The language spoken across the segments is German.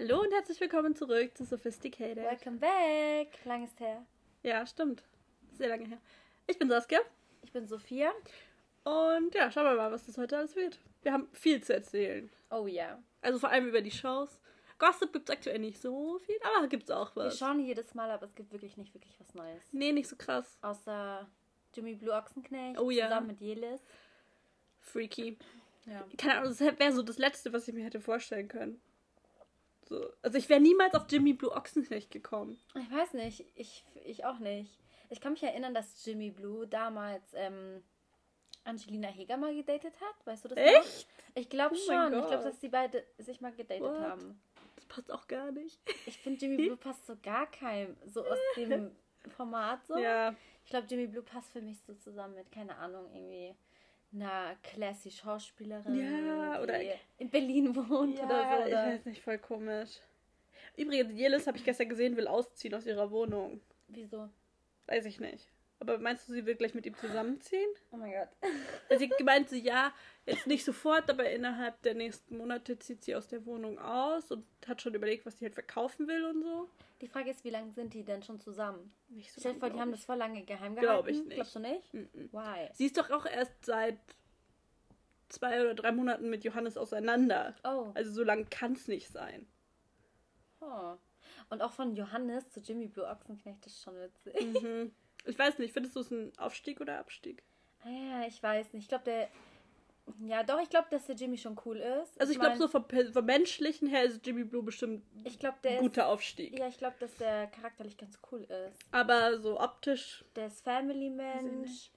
Hallo und herzlich willkommen zurück zu Sophisticated. Welcome back. Lang ist her. Ja, stimmt. Sehr lange her. Ich bin Saskia. Ich bin Sophia. Und ja, schauen wir mal, was das heute alles wird. Wir haben viel zu erzählen. Oh ja. Also vor allem über die Shows. Gossip gibt es aktuell nicht so viel, aber gibt es auch Wir was. schauen jedes Mal, aber es gibt wirklich nicht wirklich was Neues. Nee, nicht so krass. Außer Jimmy Blue Ochsenknecht Oh ja. zusammen mit Jelis. Freaky. Ja. Keine Ahnung, das wäre so das Letzte, was ich mir hätte vorstellen können. So. Also ich wäre niemals auf Jimmy Blue Ochsenknecht gekommen. Ich weiß nicht. Ich, ich auch nicht. Ich kann mich erinnern, dass Jimmy Blue damals ähm, Angelina Heger mal gedatet hat. Weißt du das noch? Echt? Ich glaube Oh schon. Ich glaube, dass die beide sich mal gedatet What? haben. Das passt auch gar nicht. Ich finde, Jimmy Blue passt so gar keinem. So aus dem Format so. Ja. Ich glaube, Jimmy Blue passt für mich so zusammen mit, keine Ahnung, irgendwie einer classy Schauspielerin. Ja, oder- in Berlin wohnt oder so. ich Oder? weiß nicht, voll komisch. Übrigens, Jelis habe ich gestern gesehen, will ausziehen aus ihrer Wohnung. Wieso? Weiß ich nicht. Aber meinst du, sie will gleich mit ihm zusammenziehen? Oh mein Gott. Sie gemeint, sie ja, jetzt nicht sofort, aber innerhalb der nächsten Monate zieht sie aus der Wohnung aus und hat schon überlegt, was sie halt verkaufen will und so. Die Frage ist, wie lange sind die denn schon zusammen? Nicht so Stell dir vor, die haben das voll lange geheim gehalten. Glaub ich nicht. Glaubst du nicht? ich. Mhm. Why? Sie ist doch auch erst seit zwei oder drei Monaten mit Johannes auseinander. Oh. Also so lang kann es nicht sein. oh. Und auch von Johannes zu Jimmy Blue Ochsenknecht ist schon witzig. Mhm. Ich weiß nicht, findest du es ein Aufstieg oder Abstieg? Ah ja, ich weiß nicht. Ich glaube, der. Ja, doch, ich glaube, dass der Jimmy schon cool ist. Also ich glaube, mein, so vom, vom Menschlichen her ist Jimmy Blue bestimmt Ich glaube, ein guter ist. Aufstieg. Ja, ich glaube, dass der charakterlich ganz cool ist. Aber so optisch, Der ist Family-Mensch.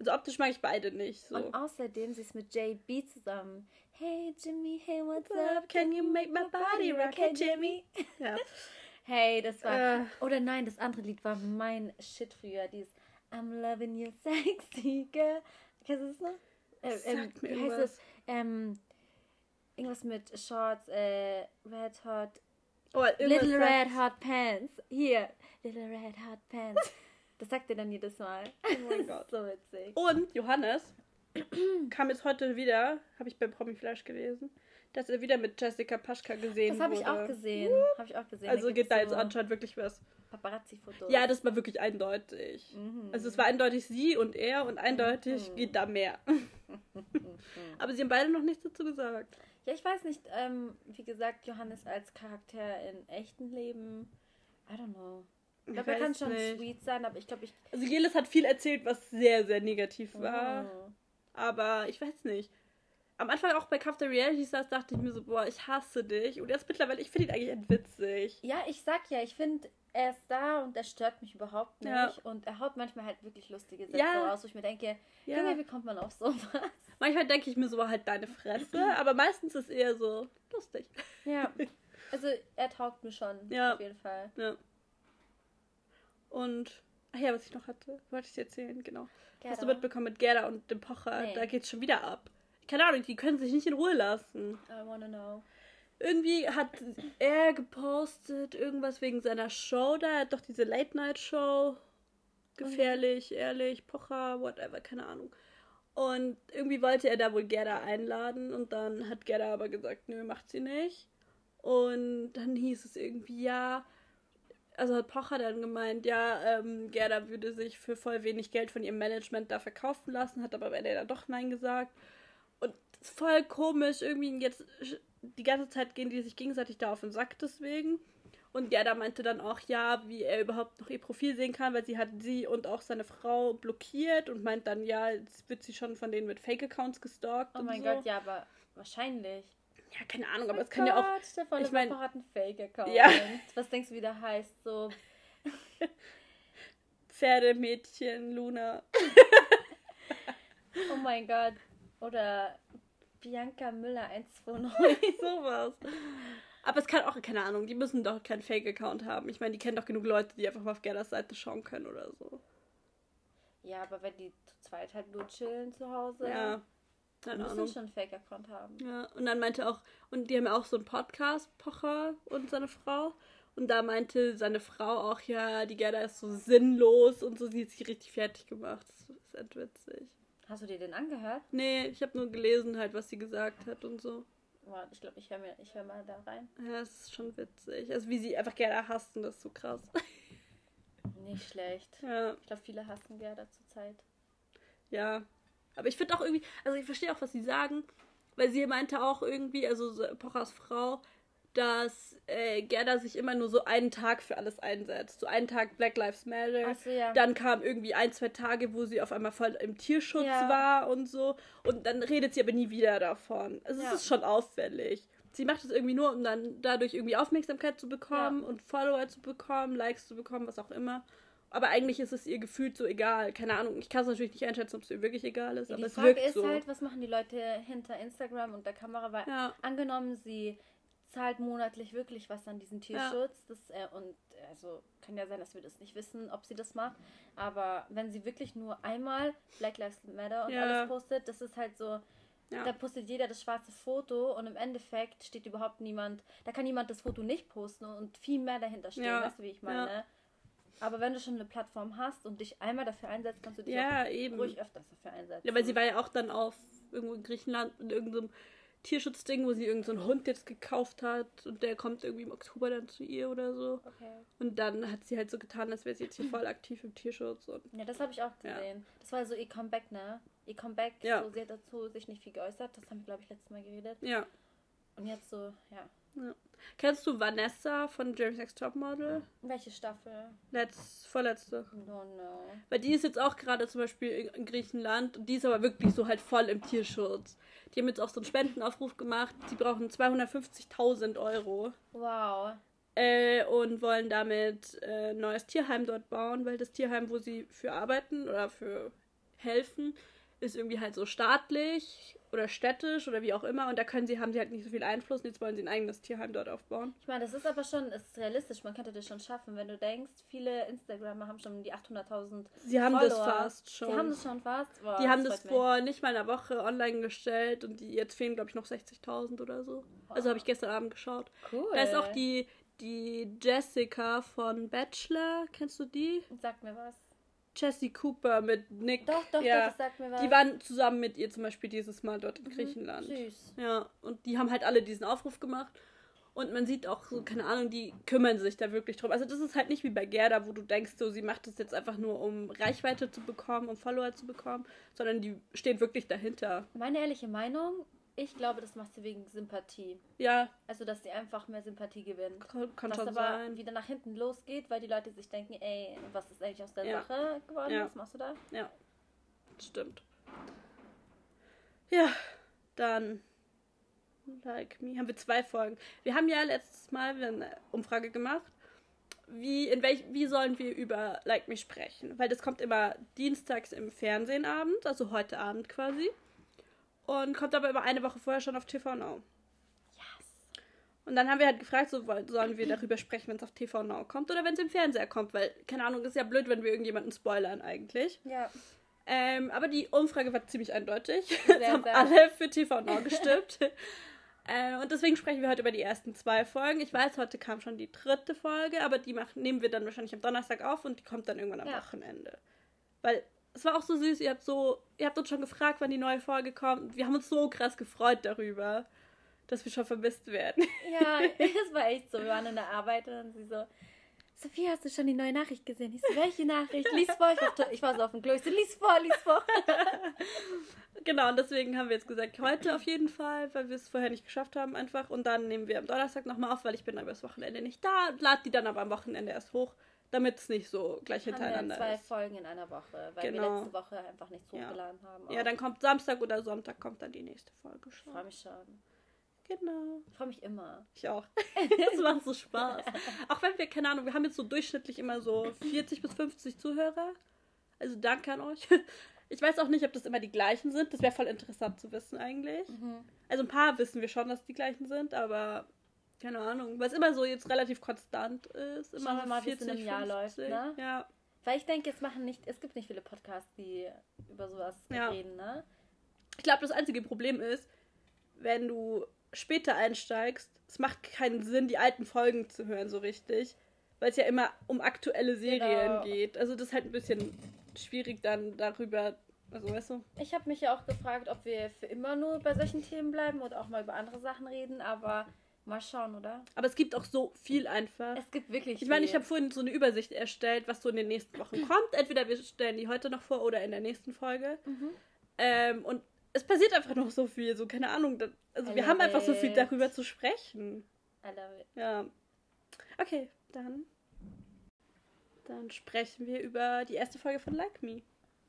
also optisch mag ich beide nicht. So. Und außerdem, sie ist mit JB zusammen. Hey Jimmy, hey, what's up? Can you make my body rock? Hey Jimmy. Ja. Hey, das war. Äh. Oder nein, das andere Lied war mein Shit früher. Dieses I'm loving you sexy girl. Kennst du das noch? Äh, Sagt mir wie heißt irgendwas. es? Ähm, irgendwas mit Shorts, äh, Red Hot. Oh, Little Red Hot Pants. Hier. Little Red Hot Pants. Das sagt er dann jedes Mal. Oh mein Gott. so witzig. Und Johannes kam jetzt heute wieder, habe ich bei Promi Flash gelesen, dass er wieder mit Jessica Paschka gesehen Das habe ich wurde. auch gesehen. Habe ich auch gesehen. Also Da geht da jetzt anscheinend wirklich was. Paparazzi-Fotos. Ja, das war wirklich eindeutig. Mhm. Also es war eindeutig sie und er und eindeutig Mhm. geht da mehr. Aber sie haben beide noch nichts dazu gesagt. Ja, ich weiß nicht, ähm, wie gesagt, Johannes als Charakter in echten Leben, I don't know. Ich glaube, er kann schon nicht. sweet sein, aber ich glaube, ich. Also Jelis hat viel erzählt, was sehr, sehr negativ war. Oh. Aber ich weiß nicht. Am Anfang auch bei Kampf der Reality Stars dachte ich mir so, boah, ich hasse dich. Und jetzt mittlerweile, ich finde ihn eigentlich echt witzig. Ja, ich sag ja, ich finde, er ist da und er stört mich überhaupt nicht. Ja. Und er haut manchmal halt wirklich lustige Sätze Ja. raus, wo ich mir denke, Ja. Junge, wie kommt man auf sowas? Manchmal denke ich mir so, halt deine Fresse. Aber meistens ist eher so lustig. Ja. Also, er taugt mir schon. Ja. Auf jeden Fall. Ja. Und, ach ja, was ich noch hatte, wollte ich dir erzählen, genau. Hast du Gerda. mitbekommen mit Gerda und dem Pocher? Nee. Da geht's schon wieder ab. Keine Ahnung, die können sich nicht in Ruhe lassen. I wanna know. Irgendwie hat er gepostet, irgendwas wegen seiner Show da. Er hat doch diese Late-Night-Show. Gefährlich, ehrlich, Pocher, whatever, keine Ahnung. Und irgendwie wollte er da wohl Gerda einladen und dann hat Gerda aber gesagt, nö, macht sie nicht. Und dann hieß es irgendwie, ja, also hat Pocher dann gemeint, ja, ähm, Gerda würde sich für voll wenig Geld von ihrem Management da verkaufen lassen, hat aber am Ende dann doch Nein gesagt. Ist voll komisch, irgendwie jetzt die ganze Zeit gehen die sich gegenseitig da auf den Sack deswegen. Und Gerda meinte dann auch, ja, wie er überhaupt noch ihr Profil sehen kann, weil sie hat sie und auch seine Frau blockiert und meint dann, ja, jetzt wird sie schon von denen mit Fake-Accounts gestalkt. Oh mein so. Gott, ja, aber wahrscheinlich. Ja, keine Ahnung, aber Oh es kann ja auch. Gott, volle ich mein- Papa hat einen Fake-Account. Ja. Was denkst du, wie der heißt? So, Pferdemädchen, Luna. oh mein Gott. Oder Bianca Müller 129. Sowas. Aber es kann auch, keine Ahnung, die müssen doch keinen Fake-Account haben. Ich meine, die kennen doch genug Leute, die einfach mal auf Gerdas Seite schauen können oder so. ja, aber wenn die zu zweit halt nur chillen zu Hause, Ja. dann Keine müssen Ahnung. schon einen Fake-Account haben. Ja, und dann meinte auch, und die haben ja auch so einen Podcast, Pocher und seine Frau. Und da meinte seine Frau auch, ja, die Gerda ist so sinnlos und so, sie hat sich richtig fertig gemacht. Das ist echt witzig. Hast du dir den angehört? Nee, ich habe nur gelesen halt, was sie gesagt hat und so. Ich glaube, ich höre hör mal da rein. Ja, das ist schon witzig. Also wie sie einfach Gerda hassen, das ist so krass. Nicht schlecht. Ja. Ich glaube, viele hassen Gerda zurzeit. Ja. Aber ich finde auch irgendwie, also ich verstehe auch, was sie sagen, weil sie meinte auch irgendwie, also Pochers Frau, dass äh, Gerda sich immer nur so einen Tag für alles einsetzt. So einen Tag Black Lives Matter. So, ja. Dann kam irgendwie ein, zwei Tage, wo sie auf einmal voll im Tierschutz ja. war und so. Und dann redet sie aber nie wieder davon. Also ja. es ist schon auffällig. Sie macht es irgendwie nur, um dann dadurch irgendwie Aufmerksamkeit zu bekommen und Follower zu bekommen, Likes zu bekommen, was auch immer. Aber eigentlich ist es ihr gefühlt so egal. Keine Ahnung, ich kann es natürlich nicht einschätzen, ob es ihr wirklich egal ist, aber die es Frage wirkt ist so. halt, was machen die Leute hinter Instagram und der Kamera? Weil angenommen, sie zahlt monatlich wirklich was an diesen Tierschutz. Ja. Das, äh, und also kann ja sein, dass wir das nicht wissen, ob sie das macht. Aber wenn sie wirklich nur einmal Black Lives Matter und ja. alles postet, das ist halt so. Ja. Da postet jeder das schwarze Foto und im Endeffekt steht überhaupt niemand, da kann niemand das Foto nicht posten und viel mehr dahinter stehen, weißt du, wie ich meine? Aber wenn du schon eine Plattform hast und dich einmal dafür einsetzt, kannst du dich ja, ruhig öfters dafür einsetzen. Ja, weil sie war ja auch dann auf irgendwo in Griechenland in irgendeinem Tierschutzding, wo sie irgendeinen so Hund jetzt gekauft hat und der kommt irgendwie im Oktober dann zu ihr oder so. Okay. Und dann hat sie halt so getan, als wäre sie jetzt hier voll aktiv im Tierschutz. Und ja, das habe ich auch gesehen. Ja. Das war so ihr Comeback, ne? Ihr Comeback, ja. so, sie hat dazu sich nicht viel geäußert. Das haben wir, glaube ich, letztes Mal geredet. Ja. Und jetzt so, ja. Ja. Kennst du Vanessa von James X Topmodel? Welche Staffel? Letz, vorletzte. No, no. Weil die ist jetzt auch gerade zum Beispiel in Griechenland und die ist aber wirklich so halt voll im Tierschutz. Die haben jetzt auch so einen Spendenaufruf gemacht. Sie brauchen 250.000 Euro. Wow. Äh, und wollen damit äh, ein neues Tierheim dort bauen, weil das Tierheim, wo sie für arbeiten oder für helfen, ist irgendwie halt so staatlich oder städtisch oder wie auch immer und da können sie, haben sie halt nicht so viel Einfluss und jetzt wollen sie ein eigenes Tierheim dort aufbauen. Ich meine, das ist aber schon, ist realistisch, man könnte das schon schaffen, wenn du denkst, viele Instagramer haben schon die 800.000 Sie haben Follower. das fast schon. Sie haben das schon fast? Boah, die haben das, das vor mich. nicht mal einer Woche online gestellt und die jetzt fehlen, glaube ich, noch 60.000 oder so. Wow. Also habe ich gestern Abend geschaut. Cool. Da ist auch die, die Jessica von Bachelor, kennst du die? Sag mir was. Jessie Cooper mit Nick. Doch, doch, ja, doch, das sagt mir was. Die waren zusammen mit ihr zum Beispiel dieses Mal dort in mhm, Griechenland. Süß. Ja, und die haben halt alle diesen Aufruf gemacht. Und man sieht auch so, keine Ahnung, die kümmern sich da wirklich drum. Also das ist halt nicht wie bei Gerda, wo du denkst, so, sie macht das jetzt einfach nur, um Reichweite zu bekommen, um Follower zu bekommen, sondern die stehen wirklich dahinter. Meine ehrliche Meinung, ich glaube, das macht sie wegen Sympathie. Ja. Also, dass sie einfach mehr Sympathie gewinnt. Kann, kann was aber sein. wieder nach hinten losgeht, weil die Leute sich denken, ey, was ist eigentlich aus der ja. Sache geworden? Ja. Was machst du da? Ja. Stimmt. Ja, dann Like Me. Haben wir zwei Folgen. Wir haben ja letztes Mal eine Umfrage gemacht. Wie, in welch, wie sollen wir über Like Me sprechen? Weil das kommt immer dienstags im Fernsehen abends, also heute Abend quasi. Und kommt aber immer eine Woche vorher schon auf TV Now. Yes. Und dann haben wir halt gefragt, so, sollen wir darüber sprechen, wenn es auf TV Now kommt oder wenn es im Fernseher kommt, weil, keine Ahnung, ist ja blöd, wenn wir irgendjemanden spoilern eigentlich. Ja. Ähm, aber die Umfrage war ziemlich eindeutig. Es haben alle für TV Now gestimmt. äh, und deswegen sprechen wir heute über die ersten zwei Folgen. Ich weiß, heute kam schon die dritte Folge, aber die machen, nehmen wir dann wahrscheinlich am Donnerstag auf und die kommt dann irgendwann am ja. Wochenende. Weil es war auch so süß, ihr habt so, ihr habt uns schon gefragt, wann die neue Folge kommt. Wir haben uns so krass gefreut darüber, dass wir schon vermisst werden. Ja, es war echt so. Wir waren in der Arbeit und sie so, Sophie, hast du schon die neue Nachricht gesehen? Ich so, welche Nachricht? Lies vor. Ich war, ich war so auf dem Klo. Ich so, lies vor, lies vor. genau, und deswegen haben wir jetzt gesagt, heute auf jeden Fall, weil wir es vorher nicht geschafft haben einfach. Und dann nehmen wir am Donnerstag nochmal auf, weil ich bin aber das Wochenende nicht da. Lad die dann aber am Wochenende erst hoch damit es nicht so gleich hintereinander haben wir zwei ist. Folgen in einer Woche, weil genau. wir letzte Woche einfach nichts hochgeladen ja. haben. Auch. Ja, dann kommt Samstag oder Sonntag kommt dann die nächste Folge schon. Ich freue mich schon. Genau. Ich freue mich immer. Ich auch. das macht so Spaß. auch wenn wir, keine Ahnung, wir haben jetzt so durchschnittlich immer so 40 bis 50 Zuhörer. Also danke an euch. Ich weiß auch nicht, ob das immer die gleichen sind. Das wäre voll interessant zu wissen eigentlich. Mhm. Also ein paar wissen wir schon, dass die gleichen sind, aber keine Ahnung, weil es immer so jetzt relativ konstant ist. Immer Schauen wir mal, wie es in einem Jahr läuft, ne? Ja. Weil ich denke, es machen nicht, es gibt nicht viele Podcasts, die über sowas ja. reden, ne? Ich glaube, das einzige Problem ist, wenn du später einsteigst, es macht keinen Sinn, die alten Folgen zu hören, so richtig. Weil es ja immer um aktuelle Serien genau. geht. Also das ist halt ein bisschen schwierig, dann darüber Also, weißt du? Ich habe mich ja auch gefragt, ob wir für immer nur bei solchen Themen bleiben oder auch mal über andere Sachen reden, aber mal schauen, oder? Aber es gibt auch so viel einfach. Es gibt wirklich Ich meine, ich habe vorhin so eine Übersicht erstellt, was so in den nächsten Wochen kommt. Entweder wir stellen die heute noch vor oder in der nächsten Folge. Mhm. Ähm, und es passiert einfach noch so viel, so keine Ahnung. da- Also I wir haben love einfach so viel it. darüber zu sprechen. I love it. Ja. Okay, dann. Dann sprechen wir über die erste Folge von Like Me.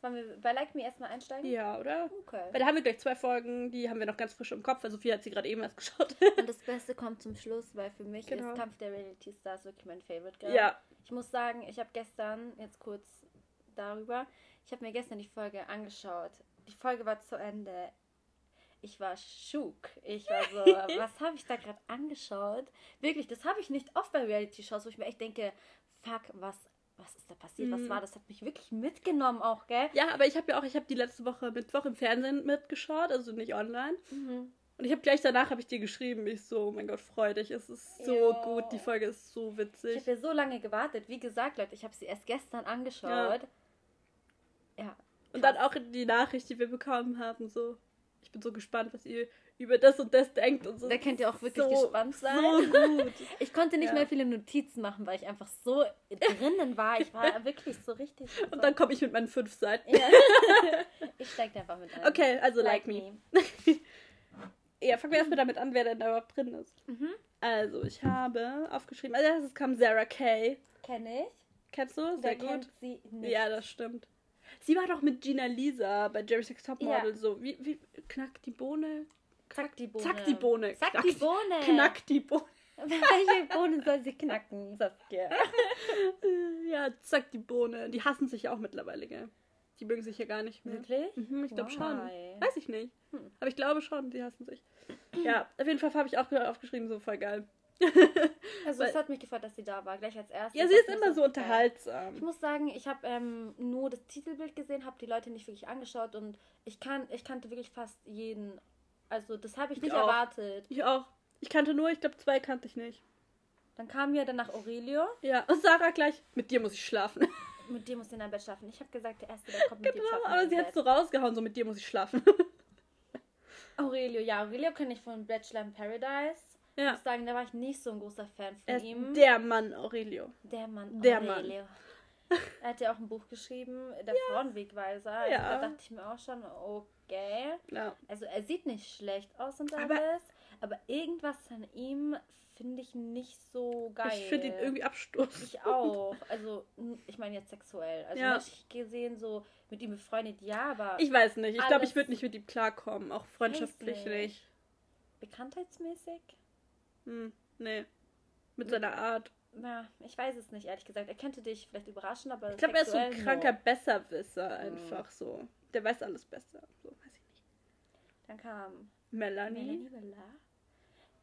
Wollen wir bei Like Me erstmal einsteigen? Ja, oder? Okay. Weil da haben wir gleich zwei Folgen, die haben wir noch ganz frisch im Kopf, weil Sophie hat sie gerade eben erst geschaut. Und das Beste kommt zum Schluss, weil für mich Genau. ist Kampf der Reality Stars wirklich mein Favorite. Girl. ja. Ich muss sagen, ich habe gestern, jetzt kurz darüber, ich habe mir gestern die Folge angeschaut. Die Folge war zu Ende. Ich war schook. Ich war so, was habe ich da gerade angeschaut? Wirklich, das habe ich nicht oft bei Reality-Shows, wo ich mir echt denke, fuck, was, was ist da passiert? Was Mhm. war das? Hat mich wirklich mitgenommen auch, gell? Ja, aber ich habe ja auch, ich habe die letzte Woche Mittwoch im Fernsehen mitgeschaut, also nicht online. Und ich habe gleich danach habe ich dir geschrieben, ich so, oh mein Gott, freu dich, es ist so Ja. gut, die Folge ist so Ich witzig. habe ja so lange gewartet. Wie gesagt, Leute, ich habe sie erst gestern angeschaut. Ja. Und dann auch die Nachricht, die wir bekommen haben, so, ich bin so gespannt, was ihr über das und das denkt und so. Da könnt ihr auch wirklich so, gespannt sein. So gut. Ich konnte nicht Ja. mehr viele Notizen machen, weil ich einfach so drinnen war. Ich war wirklich so richtig. so- Und dann komme ich mit meinen fünf Seiten. ja. Ich steig da einfach mit ein. Okay, also like, me. Ja, fangen wir erstmal damit an, wer denn da überhaupt drin ist. Mhm. Also, ich habe aufgeschrieben, als erstes kam Sarah Kay. Kenne ich. Kennst du? Sehr Wer gut. kennt sie nicht? Ja, das stimmt. Sie war doch mit Gina Lisa bei Jerry Six Topmodel Ja. so. Wie, wie, knack die Bohne? Zack die Bohne. Zack die Bohne. Zack Knack die Bohne. Knack die Bohne. Welche Bohne soll sie knacken, Saskia? Ja, zack die Bohne. Die hassen sich ja auch mittlerweile, gell? Die mögen sich ja gar nicht mehr. Wirklich? Mhm, ich glaube schon. Weiß ich nicht. Hm. Aber ich glaube schon, die hassen sich. Ja, auf jeden Fall habe ich auch aufgeschrieben, so voll geil. Also Weil- es hat mich gefreut, dass sie da war, gleich als erstes. Ja, sie ist immer so geil. unterhaltsam. Ich muss sagen, ich habe ähm, nur das Titelbild gesehen, habe die Leute nicht wirklich angeschaut und ich kann, ich kannte wirklich fast jeden. Also das habe ich Ich nicht auch. erwartet. Ich auch. Ich kannte nur, ich glaube, zwei kannte ich nicht. Dann kam ja danach Aurelio. Ja, und Sarah gleich, mit dir muss ich schlafen. Mit dir muss sie in dein Bett schlafen. Ich habe gesagt, der erste, der kommt mit dir genau, schlafen. aber sie hat so rausgehauen, so mit dir muss ich schlafen. Aurelio, ja, Aurelio kenne ich von Bachelor in Paradise. Ich ja. muss sagen, da war ich nicht so ein großer Fan von Er ihm. der Mann, Aurelio. Der Mann. Der Mann. Aurelio. Er hat ja auch ein Buch geschrieben, Der Frauenwegweiser. Also Ja. Da dachte ich mir auch schon, okay. Ja. Also er sieht nicht schlecht aus und Aber- alles, aber, irgendwas an ihm finde ich nicht so geil. Ich finde ihn irgendwie abstoßend. Ich auch. Also, ich meine jetzt sexuell. Also, Ja. menschlich gesehen, so mit ihm befreundet, ja, aber Ich weiß nicht. Ich glaube, ich würde nicht mit ihm klarkommen. Auch freundschaftlich nicht. nicht. bekanntheitsmäßig? Hm, nee. Mit seiner Art. Na, ich weiß es nicht, ehrlich gesagt. Er könnte dich vielleicht überraschen, aber. Ich glaube, er ist so ein kranker no. Besserwisser einfach so. Der weiß alles besser. So, ich. Dann kam Melanie. Melanie.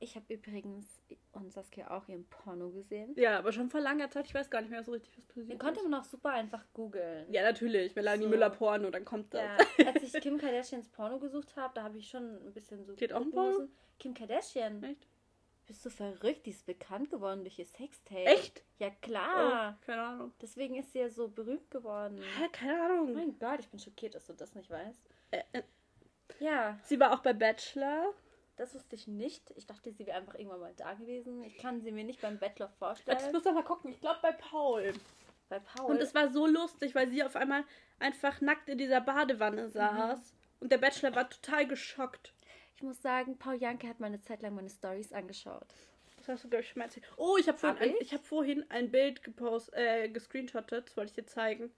Ich habe übrigens und Saskia auch ihren Porno gesehen. Ja, aber schon vor langer Zeit. Ich weiß gar nicht mehr so richtig, was Den passiert konnte ist. man auch super einfach googeln. Ja, natürlich. Melanie So. Müller Porno, dann kommt das. Ja, als ich Kim Kardashians Porno gesucht habe, da habe ich schon ein bisschen so. Die hat auch ein gucken Porno? müssen. Kim Kardashian. Echt? Bist du verrückt? Die ist bekannt geworden durch ihr Sextape. Echt? Ja, Oh, klar. keine Ahnung. Deswegen ist sie ja so berühmt geworden. Hä, keine Ahnung. Mein Gott, ich bin schockiert, dass du das nicht weißt. Äh, äh, Ja, sie war auch bei Bachelor. das wusste ich nicht. Ich dachte, sie wäre einfach irgendwann mal da gewesen. Ich kann sie mir nicht beim Bachelor Warte, Ich vorstellen. muss doch mal gucken. Ich glaube bei Paul. Bei Paul. Und es war so lustig, weil sie auf einmal einfach nackt in dieser Badewanne Mhm. saß. Und der Bachelor war total geschockt. ich muss sagen, Paul Janke hat meine Zeit lang meine Stories angeschaut. Das hast du, glaube ich, schon mal erzählt. Oh, ich habe vorhin, Hab ein, ich? ich hab vorhin ein Bild gepost, äh, gescreenshottet, das wollte ich dir zeigen.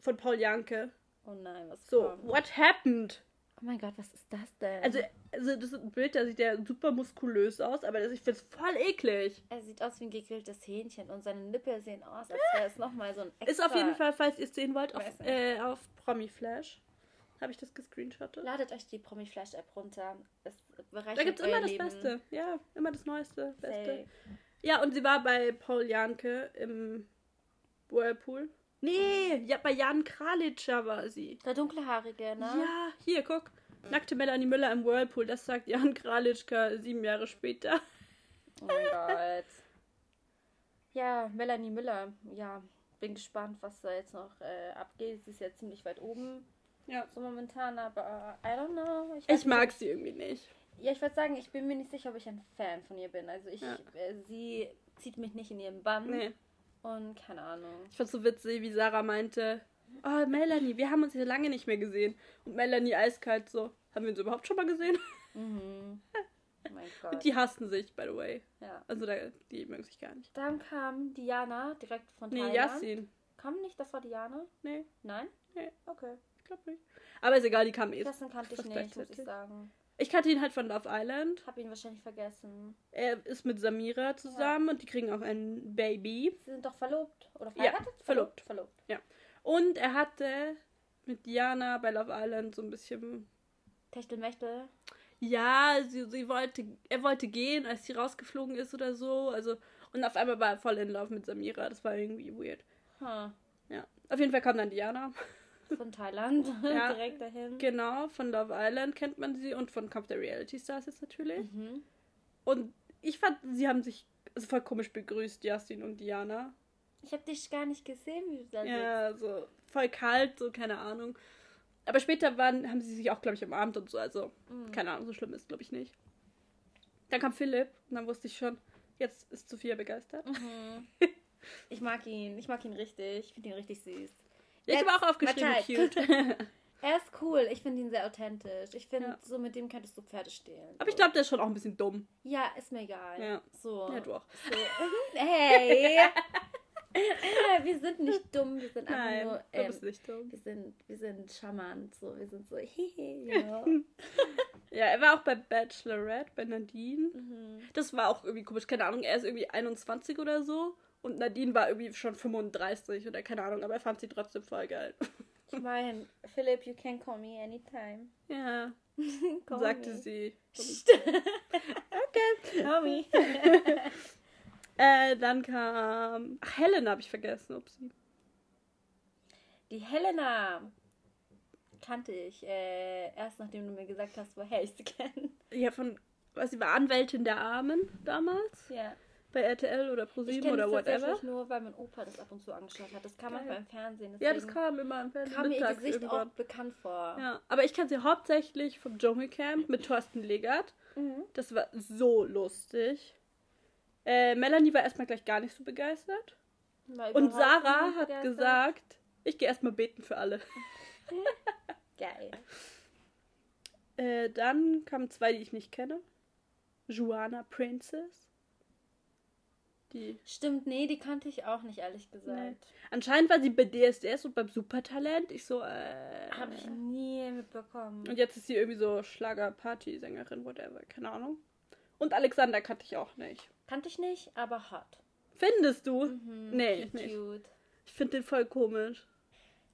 Von Paul Janke. Oh nein, was So, kommt? what happened? Oh mein Gott, was ist das denn? Also, also das ist ein Bild, da sieht der super muskulös aus, aber das, ich finde es voll eklig. Er sieht aus wie ein gegrilltes Hähnchen und seine Nippel sehen aus, als wäre es nochmal so ein extra... Ist auf jeden Fall, falls ihr es sehen wollt, auf, äh, auf Promiflash. Habe ich das gescreenshottet? Ladet euch die Promi-Flash-App runter. Es bereichert Da gibt es immer das Leben. Beste. Ja, immer das Neueste, Beste. Safe. Ja, und sie war bei Paul Janke im Whirlpool. Nee, ja, bei Jan Kralitscher war sie. Der dunkelhaarige, ne? Ja, hier, guck. Nackte Melanie Müller im Whirlpool, das sagt Jan Kralitschka sieben Jahre später. Oh mein Gott. Ja, Melanie Müller. Ja, bin gespannt, was da jetzt noch äh, abgeht. Sie ist ja ziemlich weit oben. Ja. So momentan, aber I don't know. Ich, ich mag sie irgendwie nicht. Ja, ich würde sagen, ich bin mir nicht sicher, ob ich ein Fan von ihr bin. Also ich, ja. äh, sie zieht mich nicht in ihren Bann. Nee. Und keine Ahnung. Ich fand so witzig, wie Sarah meinte, oh Melanie, wir haben uns hier lange nicht mehr gesehen. Und Melanie eiskalt so, haben wir uns überhaupt schon mal gesehen? Mhm. Oh mein Gott. Und die hassten sich, by the way. Ja. Also da, die mögen sich gar nicht. Dann kam Diana direkt von Thailand. Nee, Yassin. Kam nicht davor Diana? Nee. Nein? Nee. Okay. Ich glaube nicht. Aber ist egal, die kam eh. Das kannte ich nicht, muss ich sagen. Ich kannte ihn halt von Love Island. Hab ihn wahrscheinlich vergessen. Er ist mit Samira zusammen ja. und die kriegen auch ein Baby. Sie sind doch verlobt oder verheiratet? Ja, verlobt. Verlobt. Ja. Und er hatte mit Diana bei Love Island so ein bisschen Techtelmechtel. Ja, sie, sie wollte, er wollte gehen, als sie rausgeflogen ist oder so. Also und auf einmal war er voll in Love mit Samira. Das war irgendwie weird. Huh. Ja. Auf jeden Fall kam dann Diana. Von Thailand ja, direkt dahin. Genau, von Love Island kennt man sie und von Kampf der Reality Stars jetzt natürlich. Mhm. Und ich fand, sie haben sich also voll komisch begrüßt, Justin und Diana. Ich habe dich gar nicht gesehen, wie du da Ja, sitzt. so voll kalt, so keine Ahnung. Aber später waren, haben sie sich auch, glaube ich, umarmt und so. Also, mhm. keine Ahnung, so schlimm ist, glaube ich, nicht. Dann kam Philipp und dann wusste ich schon, jetzt ist Sophia begeistert. Mhm. ich mag ihn, ich mag ihn richtig. Ich finde ihn richtig süß. Ich habe auch aufgeschrieben, cute. er ist cool. Ich finde ihn sehr authentisch. Ich finde, ja. so mit dem könntest du Pferde stehlen. Aber ich glaube, der ist schon auch ein bisschen dumm. Ja, ist mir egal. Ja. So. Ja, du auch. So. hey! wir sind nicht dumm, wir sind einfach Nein, nur. Ähm, du bist nicht dumm. Wir sind, wir sind charmant, so, wir sind so, hehe, ja, er war auch bei Bachelorette, bei Nadine. Mhm. Das war auch irgendwie komisch, keine Ahnung, er ist irgendwie 21 oder so. Und Nadine war irgendwie schon 35 oder keine Ahnung, aber er fand sie trotzdem voll geil. Ich meine, Philipp, you can call me anytime. Ja. sagte me. sie. okay. Call me. äh, dann kam. Ach, Helena habe ich vergessen, upsie. Die Helena kannte ich äh, erst nachdem du mir gesagt hast, woher ich sie kenne. Ja, von. Was, sie war Anwältin der Armen damals? Ja. Bei RTL oder ProSieben oder whatever? tatsächlich nur, weil mein Opa das ab und zu angeschaut hat. Das kam manchmal im Fernsehen. Ja, das kam immer im Fernsehen. Kam mir ihr Gesicht irgendwann. auch bekannt vor. Ja, aber ich kenne sie hauptsächlich vom Dschungelcamp mit Thorsten Legert. Mhm. Das war so lustig. Äh, Melanie war erstmal gleich gar nicht so begeistert. Und Sarah hat begeistert. gesagt, ich gehe erstmal beten für alle. Geil. Äh, dann kamen zwei, die ich nicht kenne. Joanna Princess die. Stimmt, nee, die kannte ich auch nicht, ehrlich gesagt. Nee. Anscheinend war sie bei DSDS und beim Supertalent. Ich so, äh. Hab ich nie mitbekommen. Und jetzt ist sie irgendwie so Schlager-Party-Sängerin, whatever, keine Ahnung. Und Alexander kannte ich auch nicht. Kannte ich nicht, aber hot. Findest du? Mhm, nee, cute. nicht. Ich finde den voll komisch.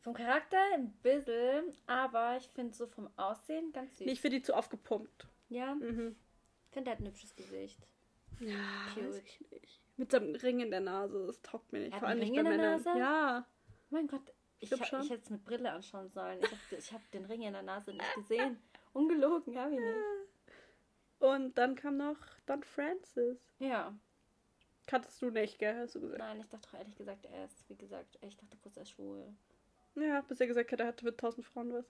Vom Charakter ein bisschen, aber ich finde so vom Aussehen ganz süß. Nee, ich finde die zu aufgepumpt. Ja? Mhm. Ich finde, er hat ein hübsches Gesicht. Ja, cute. Mit seinem Ring in der Nase, das taugt mir nicht. Vor allem nicht bei Männern. Ja. Mein Gott, ich, ich, ha, ich hätte es mit Brille anschauen sollen. Ich habe hab den Ring in der Nase nicht gesehen. Ungelogen, habe ich nicht. Und dann kam noch Don Francis. Ja. Kanntest du nicht, gell? Hast du gesagt? Nein, ich dachte ehrlich gesagt, er ist, wie gesagt, ich dachte kurz, er ist schwul. Ja, bis er gesagt hat, er hatte mit tausend Frauen was.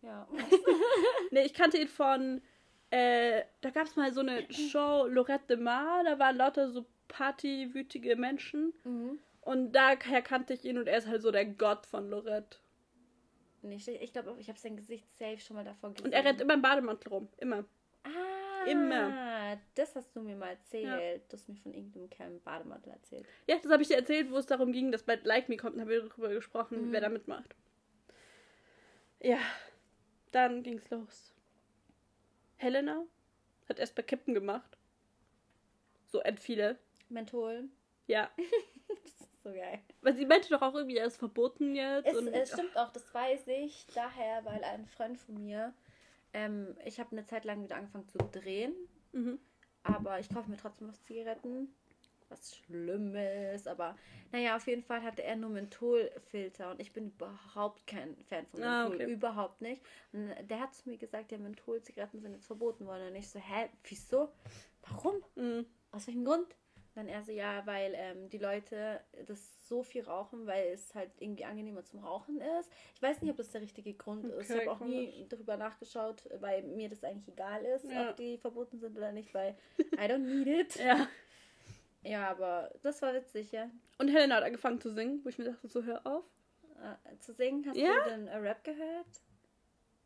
Ja. nee, ich kannte ihn von, äh, da gab es mal so eine Show, Lorette de Mar, da waren lauter so partywütige Menschen. Mhm. Und daher kannte ich ihn und er ist halt so der Gott von Lorette. Nicht, ich glaube, ich habe sein Gesicht safe schon mal davor gesehen. Und er rennt immer im Bademantel rum. Immer. Ah, immer. Das hast du mir mal erzählt. Ja. Du hast mir von irgendeinem Kerl im Bademantel erzählt. Ja, das habe ich dir erzählt, wo es darum ging, dass bald Like Me kommt. Und haben wir darüber gesprochen, mhm. wer da mitmacht. Ja, dann ging's los. Helena hat erst bei Kippen gemacht. So end viele. Menthol. Ja. das ist so geil. Weil sie meinte doch auch irgendwie, er ist verboten jetzt. Es, es stimmt auch, das weiß ich daher, weil ein Freund von mir, ähm, ich habe eine Zeit lang wieder angefangen zu drehen, mhm. aber ich kaufe mir trotzdem was Zigaretten. Was Schlimmes, aber naja, auf jeden Fall hatte er nur Mentholfilter und ich bin überhaupt kein Fan von ah, Menthol. Ah, okay. Überhaupt nicht. Und der hat zu mir gesagt, ja, Mentholzigaretten sind jetzt verboten worden. Und ich so, hä, wieso? Warum? Mhm. Aus welchem Grund? Dann er so, ja, weil ähm, die Leute das so viel rauchen, weil es halt irgendwie angenehmer zum Rauchen ist. Ich weiß nicht, ob das der richtige Grund okay, ist. Ich habe auch nie darüber nachgeschaut, weil mir das eigentlich egal ist, ja. ob die verboten sind oder nicht, weil I don't need it. ja. Ja, aber das war witzig, ja. Und Helena hat angefangen zu singen, wo ich mir dachte, so hör auf. Äh, zu singen? Hast ja? du den äh, Rap gehört?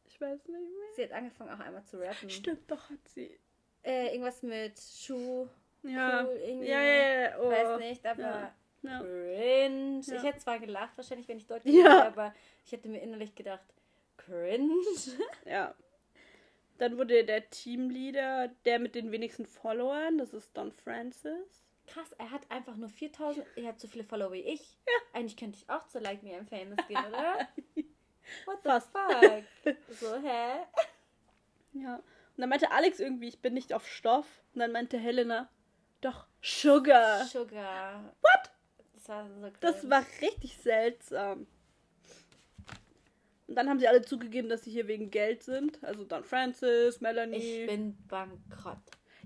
Ich weiß nicht mehr. Sie hat angefangen auch einmal zu rappen. Stimmt, doch hat sie. Äh, irgendwas mit Schuh. Ja. Cool, irgendwie. Ja, ja, ja. Oh. Weiß nicht, aber ja. Cringe. Ich hätte zwar gelacht, wahrscheinlich, wenn ich deutlich ja. Hätte, aber ich hätte mir innerlich gedacht, cringe. Ja. Dann wurde der Teamleader, der mit den wenigsten Followern, das ist Don Francis. Krass, er hat einfach nur 4000, er hat so viele Follower wie ich. Ja. Eigentlich könnte ich auch zu Like Me I'm Famous gehen, oder? What the Fast. fuck? so, hä? Ja. Und dann meinte Alex irgendwie, ich bin nicht auf Stoff. Und dann meinte Helena, doch, Sugar. Sugar. What? Das war, so das war richtig seltsam. Und dann haben sie alle zugegeben, dass sie hier wegen Geld sind. Also dann Francis, Melanie. Ich bin bankrott.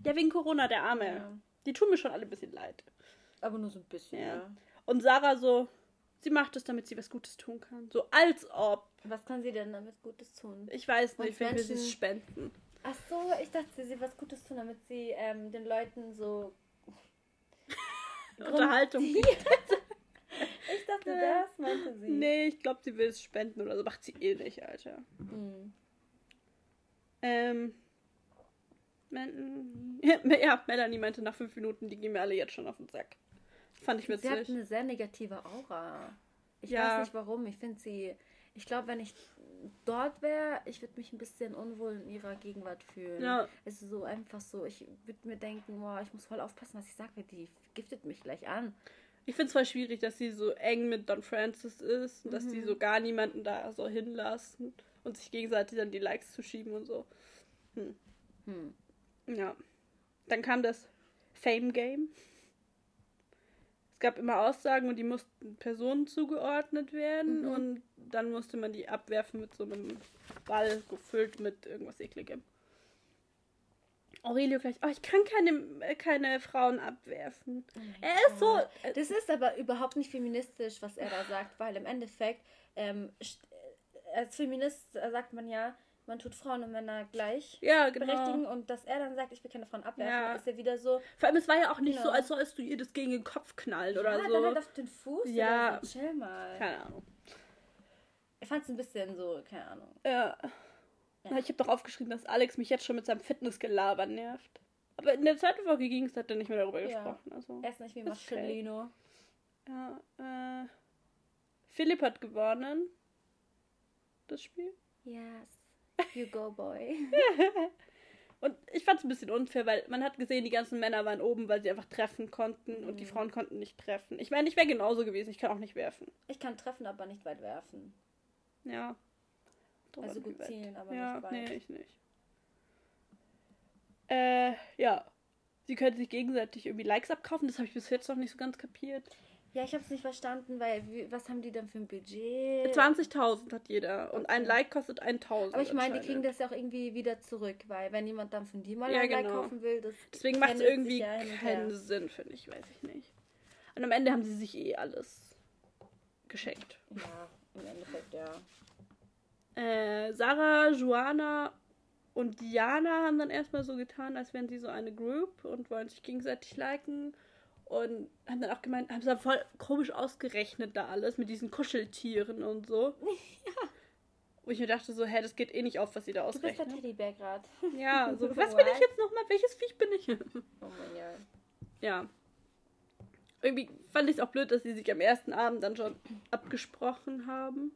Ja, wegen Corona, der Arme. Ja. Die tun mir schon alle ein bisschen leid. Aber nur so ein bisschen, ja. ja. Und Sarah so, sie macht es, damit sie was Gutes tun kann. So als ob. Was kann sie denn damit Gutes tun? Ich weiß nicht, wenn wir sie spenden. Ach so, ich dachte, sie was Gutes tun, damit sie ähm, den Leuten so Unterhaltung bietet. ich dachte, das meinte sie. Nee, ich glaube, sie will es spenden oder so. Macht sie eh nicht, Alter. Mhm. Ähm. Ja, Melanie meinte nach fünf Minuten, die gehen mir alle jetzt schon auf den Sack. Fand ich witzig. Sie hat eine sehr negative Aura. Ich ja. weiß nicht warum. Ich finde sie. Ich glaube, wenn ich dort wäre, ich würde mich ein bisschen unwohl in ihrer Gegenwart fühlen. Ja. Es ist so einfach so. Ich würde mir denken, boah, ich muss voll aufpassen, was ich sage, weil die giftet mich gleich an. Ich finde es voll schwierig, dass sie so eng mit Don Francis ist und mhm. dass die so gar niemanden da so hinlassen und sich gegenseitig dann die Likes zu schieben und so. Hm. Hm. Ja. Dann kam das Fame Game. Es gab immer Aussagen und die mussten Personen zugeordnet werden mhm. und dann musste man die abwerfen mit so einem Ball gefüllt mit irgendwas ekligem. Aurelio gleich, oh, ich kann keine, keine Frauen abwerfen. Oh er ist so. Äh, das ist aber überhaupt nicht feministisch, was er da sagt, weil im Endeffekt, ähm, als Feminist sagt man ja, man tut Frauen und Männer gleich ja, genau. berechtigen und dass er dann sagt, ich will keine Frauen abwerfen, ja. ist ja wieder so. Vor allem, es war ja auch nicht genau. so, als sollst du ihr das gegen den Kopf knallen ja, oder so. Ja, dann halt auf den Fuß ja. So. Chill mal. Keine Ahnung. Ich fand es ein bisschen so, keine Ahnung. Ja. ja. Ich habe doch aufgeschrieben, dass Alex mich jetzt schon mit seinem Fitnessgelaber nervt. Aber in der zweiten Folge ging es, hat er nicht mehr darüber gesprochen. Also, er ist nicht wie Marcellino. Ja, äh. Philipp hat gewonnen. Das Spiel. Yes. You go, boy. und ich fand es ein bisschen unfair, weil man hat gesehen, die ganzen Männer waren oben, weil sie einfach treffen konnten mhm. und die mhm. Frauen konnten nicht treffen. Ich meine, ich wäre genauso gewesen. Ich kann auch nicht werfen. Ich kann treffen, aber nicht weit werfen. Ja. Doch also gut zielen, aber ja, nicht weit. Nee, ich nicht. Äh, ja. Sie können sich gegenseitig irgendwie Likes abkaufen. Das habe ich bis jetzt noch nicht so ganz kapiert. Ja, ich habe es nicht verstanden, weil wie, was haben die denn für ein Budget? 20.000 hat jeder und okay. ein Like kostet 1.000. Aber ich meine, die kriegen das ja auch irgendwie wieder zurück, weil wenn jemand dann von dir mal ja, ein genau. Like kaufen will, das Deswegen macht es irgendwie ja keinen Sinn, finde ich, weiß ich nicht. Und am Ende haben sie sich eh alles geschenkt. Ja, im Endeffekt ja. Äh, Sarah, Joana und Diana haben dann erstmal so getan, als wären sie so eine Group und wollen sich gegenseitig liken. Und haben dann auch gemeint, haben es dann voll komisch ausgerechnet da alles mit diesen Kuscheltieren und so. Ja. Wo ich mir dachte so, hä, das geht eh nicht auf, was sie da ausrechnen. Du bist der Teddybär gerade. Ja, so, was bin ich jetzt nochmal? Welches Viech bin ich? Oh mein Gott. Ja. Irgendwie fand ich es auch blöd, dass sie sich am ersten Abend dann schon abgesprochen haben.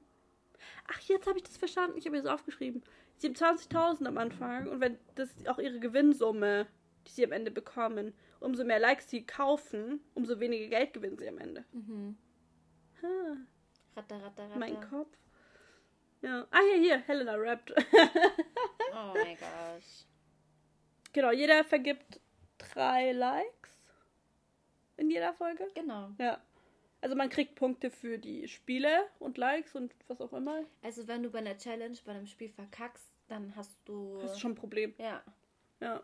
Ach, jetzt habe ich das verstanden. Ich habe mir das aufgeschrieben. Sie haben 20.000 am Anfang und wenn das auch ihre Gewinnsumme, die sie am Ende bekommen umso mehr Likes sie kaufen, umso weniger Geld gewinnen sie am Ende. Mhm. Ha. Ratter, ratter, ratter. Mein Kopf. Ja. Ah, hier, hier, Helena rappt. oh mein Gott. Genau, jeder vergibt drei Likes in jeder Folge. Genau. Ja. Also man kriegt Punkte für die Spiele und Likes und was auch immer. Also wenn du bei einer Challenge, bei einem Spiel verkackst, dann hast du... Hast du schon ein Problem. Ja. Ja.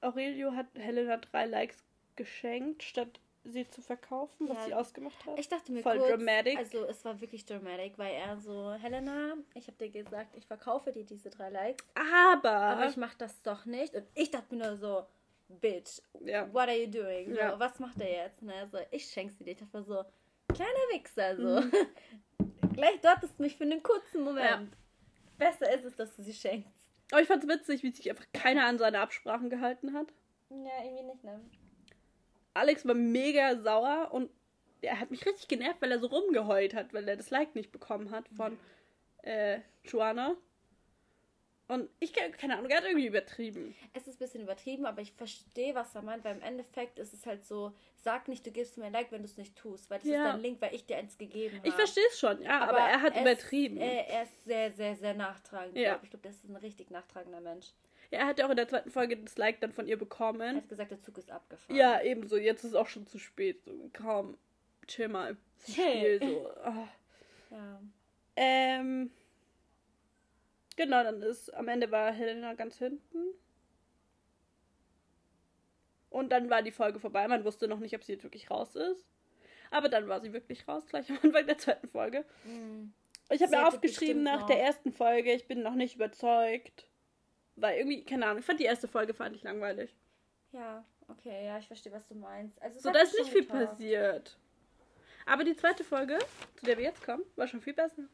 Aurelio hat Helena drei Likes geschenkt, statt sie zu verkaufen, was ja, sie ausgemacht hat. Ich dachte mir Voll kurz, dramatic. also es war wirklich dramatic, weil er so, Helena, ich habe dir gesagt, ich verkaufe dir diese drei Likes. Aber. Aber ich mache das doch nicht. Und ich dachte mir nur so, Bitch, ja. what are you doing? So, ja. Was macht er jetzt? Ne? So, ich schenke sie dir. Ich dachte so, kleiner Wichser, so. Mhm. Gleich dortest mich für einen kurzen Moment. Besser ist es, dass du sie schenkst. Aber ich fand's witzig, wie sich einfach keiner an seine Absprachen gehalten hat. Ja, irgendwie nicht, ne? Alex war mega sauer und er hat mich richtig genervt, weil er so rumgeheult hat, weil er das Like nicht bekommen hat von äh, Joanna. Und ich, keine Ahnung, er hat irgendwie übertrieben. Es ist ein bisschen übertrieben, aber ich verstehe, was er meint, weil im Endeffekt ist es halt so, sag nicht, du gibst mir ein Like, wenn du es nicht tust, weil das ja. ist dein Link, weil ich dir eins gegeben habe. Ich verstehe es schon, ja, aber, aber er hat er übertrieben. Er, er, ist sehr, sehr, sehr nachtragend. Ja. Ich glaube, das ist ein richtig nachtragender Mensch. Ja, er hat ja auch in der zweiten Folge das Like dann von ihr bekommen. Er hat gesagt, der Zug ist abgefahren. Ja, ebenso. Jetzt ist es auch schon zu spät. So, kaum. Chill mal. Spiel, so. Oh. Ja. Ähm. Genau, dann ist am Ende war Helena ganz hinten. Und dann war die Folge vorbei. Man wusste noch nicht, ob sie jetzt wirklich raus ist. Aber dann war sie wirklich raus, gleich am Anfang der zweiten Folge. Mhm. Ich habe mir aufgeschrieben nach noch. der ersten Folge, ich bin noch nicht überzeugt. Weil irgendwie, keine Ahnung, ich fand die erste Folge fand ich langweilig. Ja, okay, ja, ich verstehe, was du meinst. Also, so, da ist nicht viel getaugt. passiert. Aber die zweite Folge, zu der wir jetzt kommen, war schon viel besser.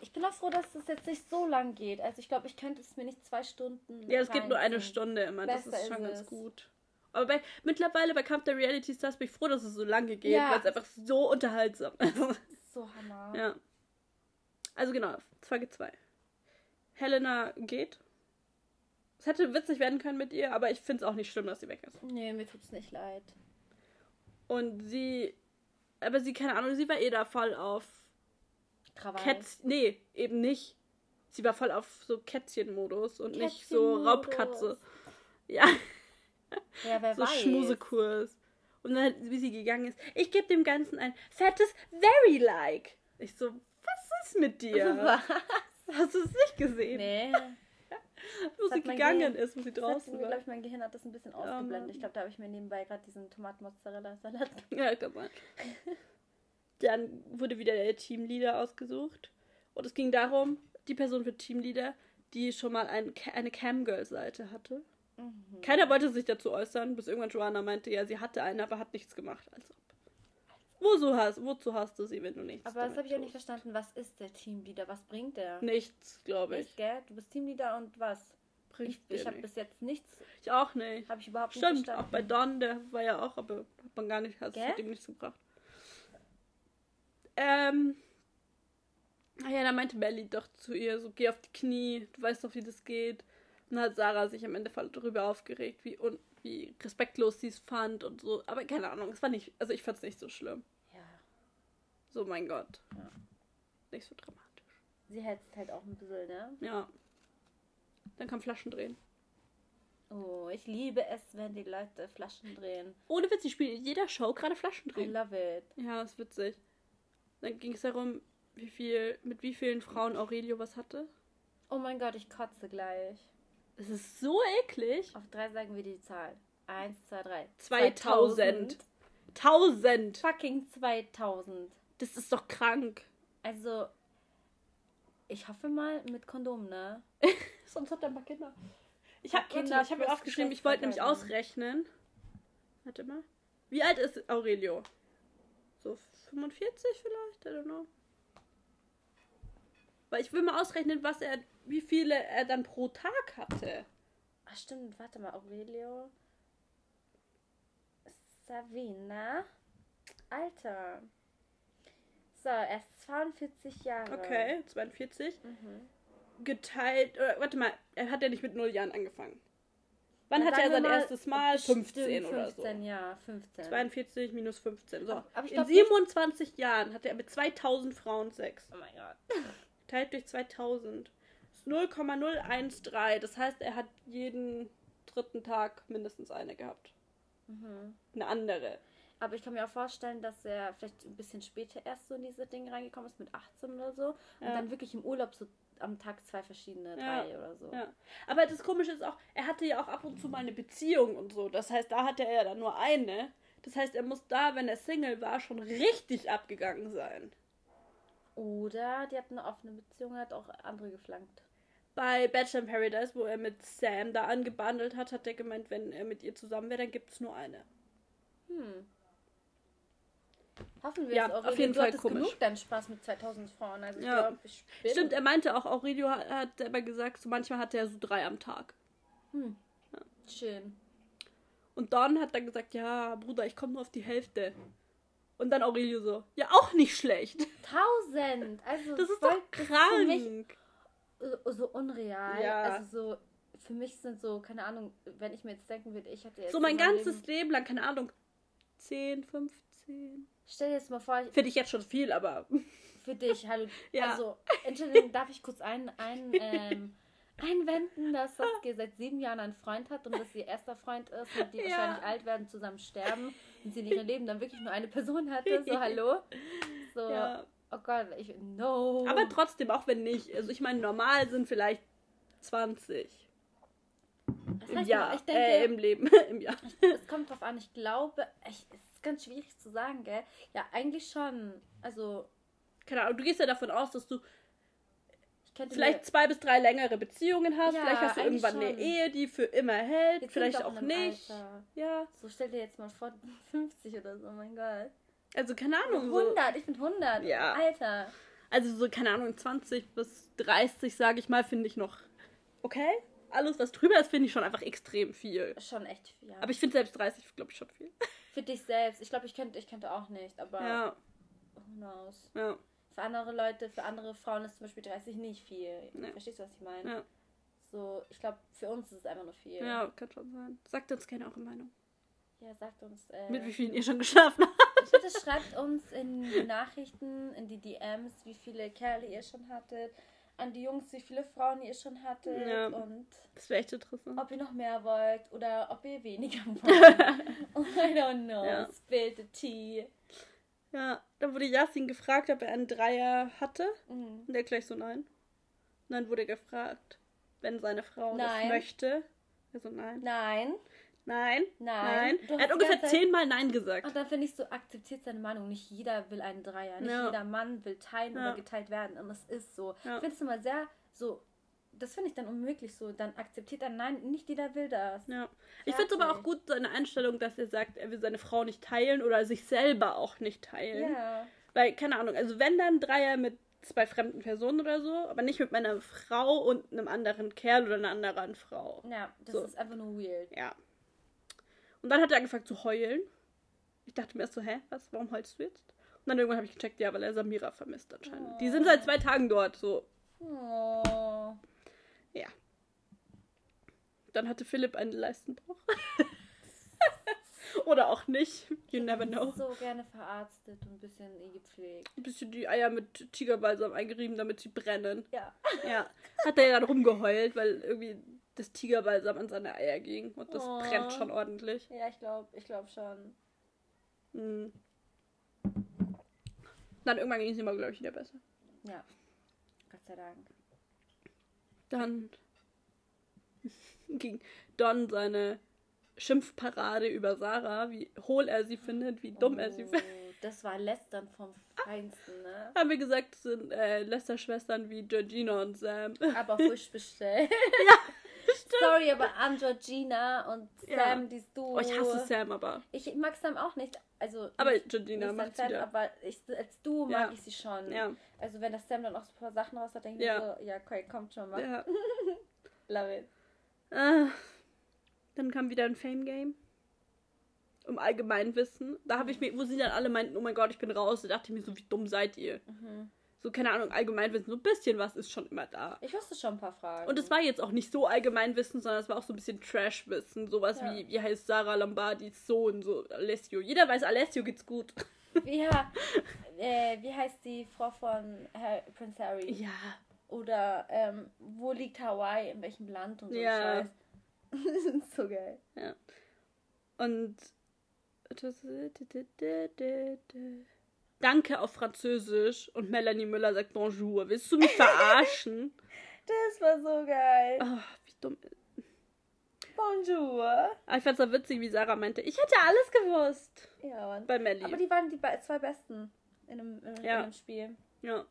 Ich bin auch froh, dass das jetzt nicht so lang geht. Also ich glaube, ich könnte es mir nicht zwei Stunden. Ja, es geht nur eine Stunde immer. Besser das ist schon ist ganz gut. Aber bei, mittlerweile bei Kampf der Reality Stars bin ich froh, dass es so lange geht, ja. weil es einfach so unterhaltsam ist. So hammer. Ja. Also genau, Folge 2. Helena geht. Es hätte witzig werden können mit ihr, aber ich finde es auch nicht schlimm, dass sie weg ist. Nee, mir tut es nicht leid. Und sie. Aber sie, keine Ahnung, sie war eh da voll auf Krawall. Kätz nee, eben nicht. Sie war voll auf so Kätzchen-Modus und nicht so Raubkatze. Ja. Ja, wer so weiß. Schmusekurs. Und dann, wie sie gegangen ist, ich gebe dem Ganzen ein fettes Very Like. Ich so, was ist mit dir? Was? Hast du es nicht gesehen? Nee. wo sie gegangen Gehirn, ist, wo sie draußen war. Ich glaube, mein Gehirn hat das ein bisschen ausgeblendet. ich glaube, da habe ich mir nebenbei gerade diesen Tomaten-Mozzarella-Salat Ja, kann sein. Dann wurde wieder der Teamleader ausgesucht. Und es ging darum, die Person für Teamleader, die schon mal ein, eine Camgirl-Seite hatte. Mhm. Keiner wollte sich dazu äußern, bis irgendwann Joanna meinte, ja, sie hatte eine, aber hat nichts gemacht. Also, wozu hast, wozu hast du sie, wenn du nichts Aber das habe ich auch nicht verstanden. Was ist der Teamleader? Was bringt der? Nichts, glaube ich. Nicht, gell? Du bist Teamleader und was? Bringt ich ich habe bis jetzt nichts. Ich auch nicht. Habe ich überhaupt Stimmt, nicht verstanden. Stimmt, auch bei Don, der war ja auch, aber hat man gar nicht, hat ihm nichts gebracht. Ähm. Ah ja, da meinte Melly doch zu ihr, so geh auf die Knie, du weißt doch, wie das geht. Und dann hat Sarah sich am Ende voll darüber aufgeregt, wie, un wie respektlos sie es fand und so. Aber keine Ahnung, es war nicht, also ich fand es nicht so schlimm. Ja. So, mein Gott. Ja. Nicht so dramatisch. Sie hetzt halt auch ein bisschen, ne? Ja. Dann kann Flaschen drehen. Oh, ich liebe es, wenn die Leute Flaschen drehen. Ohne Witz, ich spiele in jeder Show gerade Flaschen drehen. I love it. Ja, ist witzig. Dann ging es darum, wie viel, mit wie vielen Frauen Aurelio was hatte. Oh mein Gott, ich kotze gleich. Es ist so eklig. Auf drei sagen wir die Zahl. Eins, zwei, drei. 2000. 1000. Fucking 2000. Das ist doch krank. Also, ich hoffe mal mit Kondom, ne? Sonst hat er ein paar Kinder. Ich habe Kinder, ich habe mir aufgeschrieben, ich wollte nämlich ausrechnen. Warte mal. Wie alt ist Aurelio? So 45 vielleicht? I don't know. Weil ich will mal ausrechnen, was er, wie viele er dann pro Tag hatte. Ach stimmt, warte mal, Aurelio. Savina. Alter. So, er ist 42 Jahre. Okay, 42. Mhm. Geteilt, oder, warte mal, er hat ja nicht mit 0 Jahren angefangen. Wann hatte er sein erstes Mal? 15 oder so. 15, ja, 15. 42 minus 15. So. Aber In 27 nicht... Jahren hatte er mit 2000 Frauen Sex. Oh mein Gott. Teilt durch 2000. Das ist 0,013. Das heißt, er hat jeden dritten Tag mindestens eine gehabt. Mhm. Eine andere. Aber ich kann mir auch vorstellen, dass er vielleicht ein bisschen später erst so in diese Dinge reingekommen ist, mit 18 oder so. Und ja. dann wirklich im Urlaub so am Tag zwei verschiedene, drei oder so. Ja. Aber das Komische ist auch, er hatte ja auch ab und zu mal eine Beziehung und so. Das heißt, da hatte er ja dann nur eine. Das heißt, er muss da, wenn er Single war, schon richtig abgegangen sein. Oder die hatten eine offene Beziehung, hat auch andere geflankt. Bei Bachelor in Paradise, wo er mit Sam da angebandelt hat, hat er gemeint, wenn er mit ihr zusammen wäre, dann gibt es nur eine. Hm. Hoffen wir ja, es, Aurelio. Auf jeden du Fall komisch. genug deinen Spaß mit 2000 Frauen. Also ich ja. bin... Stimmt, er meinte auch, Aurelio hat, hat selber gesagt, so manchmal hat er so drei am Tag. Hm. Ja. Schön. Und dann hat er gesagt, ja, Bruder, ich komme nur auf die Hälfte. Und dann Aurelio so, ja, auch nicht schlecht. Tausend! Also das ist doch krank. So, so unreal. Ja. Also so, für mich sind so, keine Ahnung, wenn ich mir jetzt denken würde, ich hätte jetzt. So mein ganzes Leben, Leben lang, keine Ahnung, 10, 15. Stell dir jetzt mal vor. Finde ich jetzt schon viel, aber. Für dich, hallo. Ja. Also, Entschuldigung, darf ich kurz ein, ein ähm, einwenden, dass Saskia seit sieben Jahren einen Freund hat und dass ihr erster Freund ist und die ja. wahrscheinlich alt werden, zusammen sterben und sie in ihrem Leben dann wirklich nur eine Person hatte. So, hallo. So, ja. oh Gott, ich, no. Aber trotzdem, auch wenn nicht. Also, ich meine, normal sind vielleicht 20. Das heißt, Im Jahr, ich denke, äh, im Leben, im Jahr. Es kommt drauf an, ich glaube, ich, es ist ganz schwierig zu sagen, gell? Ja, eigentlich schon. Also. Keine Ahnung, du gehst ja davon aus, dass du vielleicht zwei bis drei längere Beziehungen hast. Ja, vielleicht hast du irgendwann schon. eine Ehe, die für immer hält. Jetzt vielleicht auch nicht. Alter. Ja. So stell dir jetzt mal vor, 50 oder so, oh mein Gott. Also keine Ahnung. 100, so. ich bin 100. Ja. Alter. Also so, keine Ahnung, 20 bis 30, sage ich mal, finde ich noch okay. Alles, was drüber ist, finde ich schon einfach extrem viel. Schon echt viel. Ja. Aber ich finde selbst 30, glaube ich, schon viel. Für dich selbst. Ich glaube, ich könnte, ich könnte auch nicht, aber ja. who knows. Ja. Für andere Leute, für andere Frauen ist zum Beispiel 30 nicht viel. Ja. Verstehst du, was ich meine? Ja. So, ich glaube, für uns ist es einfach nur viel. Ja, kann schon sein. Sagt uns gerne eure Meinung. Ja, sagt uns. Äh, Mit wie vielen ihr schon geschlafen habt. Bitte schreibt uns in die Nachrichten, in die DMs, wie viele Kerle ihr schon hattet. An die Jungs, wie viele Frauen ihr schon hattet. Ja, und das wäre echt interessant. Ob ihr noch mehr wollt oder ob ihr weniger wollt. oh, I don't know. Ja. Spill the tea. Ja, da wurde Yasin gefragt, ob er einen Dreier hatte. Mhm. Und er gleich so, nein. Und dann wurde er gefragt, wenn seine Frau nein. das möchte. Also nein. Nein. Nein. Nein. nein. Er hat ungefähr zehnmal Nein gesagt. Und dann finde ich so, akzeptiert seine Meinung. Nicht jeder will einen Dreier. Nicht ja. jeder Mann will teilen ja. oder geteilt werden. Und das ist so. Ja. Ich finde es immer sehr so das finde ich dann unmöglich so. Dann akzeptiert er, nein, nicht jeder will das. Ja. Ich finde es aber auch gut, seine Einstellung, dass er sagt, er will seine Frau nicht teilen oder sich selber auch nicht teilen. Ja. Weil, keine Ahnung, also wenn dann Dreier mit zwei fremden Personen oder so, aber nicht mit meiner Frau und einem anderen Kerl oder einer anderen Frau. Ja, das so. ist einfach nur weird. Ja. Und dann hat er angefangen zu heulen. Ich dachte mir erst so, hä, was, warum heulst du jetzt? Und dann irgendwann habe ich gecheckt, ja, weil er Samira vermisst anscheinend. Oh. Die sind seit zwei Tagen dort, so. Oh. Ja. Dann hatte Philipp einen Leistenbruch. Oder auch nicht. You never know. so gerne verarztet und ein bisschen gepflegt. Ein bisschen die Eier mit Tigerbalsam eingerieben, damit sie brennen. Ja. Ja. Hat er ja dann rumgeheult, weil irgendwie das Tigerbalsam an seine Eier ging. Und das oh. brennt schon ordentlich. Ja, ich glaube ich glaub schon. Hm. Dann irgendwann ging es immer, glaube ich, wieder besser. Ja. Gott sei Dank. Dann ging Don seine Schimpfparade über Sarah, wie hohl er sie findet, wie dumm oh, er sie oh, findet. Das war Lästern vom Feinsten, ne? Haben wir gesagt, das sind äh, Lästerschwestern wie Georgina und Sam. Aber frisch bestellt. ja. Sorry, aber an Georgina und Sam, ja. die du. Oh, ich hasse Sam aber. Ich mag Sam auch nicht. Also, aber Georgina macht Sam, wieder. Aber ich, als du mag ja. ich sie schon. Ja. Also wenn das Sam dann auch so ein paar Sachen raus hat, denke ich ja. so, ja, okay, kommt schon mal. Ja. Love it. Ah, dann kam wieder ein Fame-Game. Um Allgemeinwissen. Da habe ich mir, wo sie dann alle meinten, oh mein Gott, ich bin raus, da dachte ich mir so, wie dumm seid ihr? Mhm so, keine Ahnung, Allgemeinwissen, so ein bisschen was ist schon immer da. Ich wusste schon ein paar Fragen. Und es war jetzt auch nicht so Allgemeinwissen, sondern es war auch so ein bisschen Trashwissen. Sowas ja. wie, wie heißt Sarah Lombardis Sohn, so Alessio. Jeder weiß, Alessio geht's gut. Ja, äh, wie heißt die Frau von Herr Prince Harry? Ja. Oder ähm, wo liegt Hawaii, in welchem Land und so ja. Scheiß. so geil. Ja. Und Danke auf Französisch und Melanie Müller sagt Bonjour. Willst du mich verarschen? das war so geil. Oh, wie dumm. Bonjour. Ich fand's so witzig, wie Sarah meinte, ich hätte alles gewusst. Ja, Mann. Bei Melly. Aber die waren die zwei Besten in einem, in, Ja. in einem Spiel. Ja.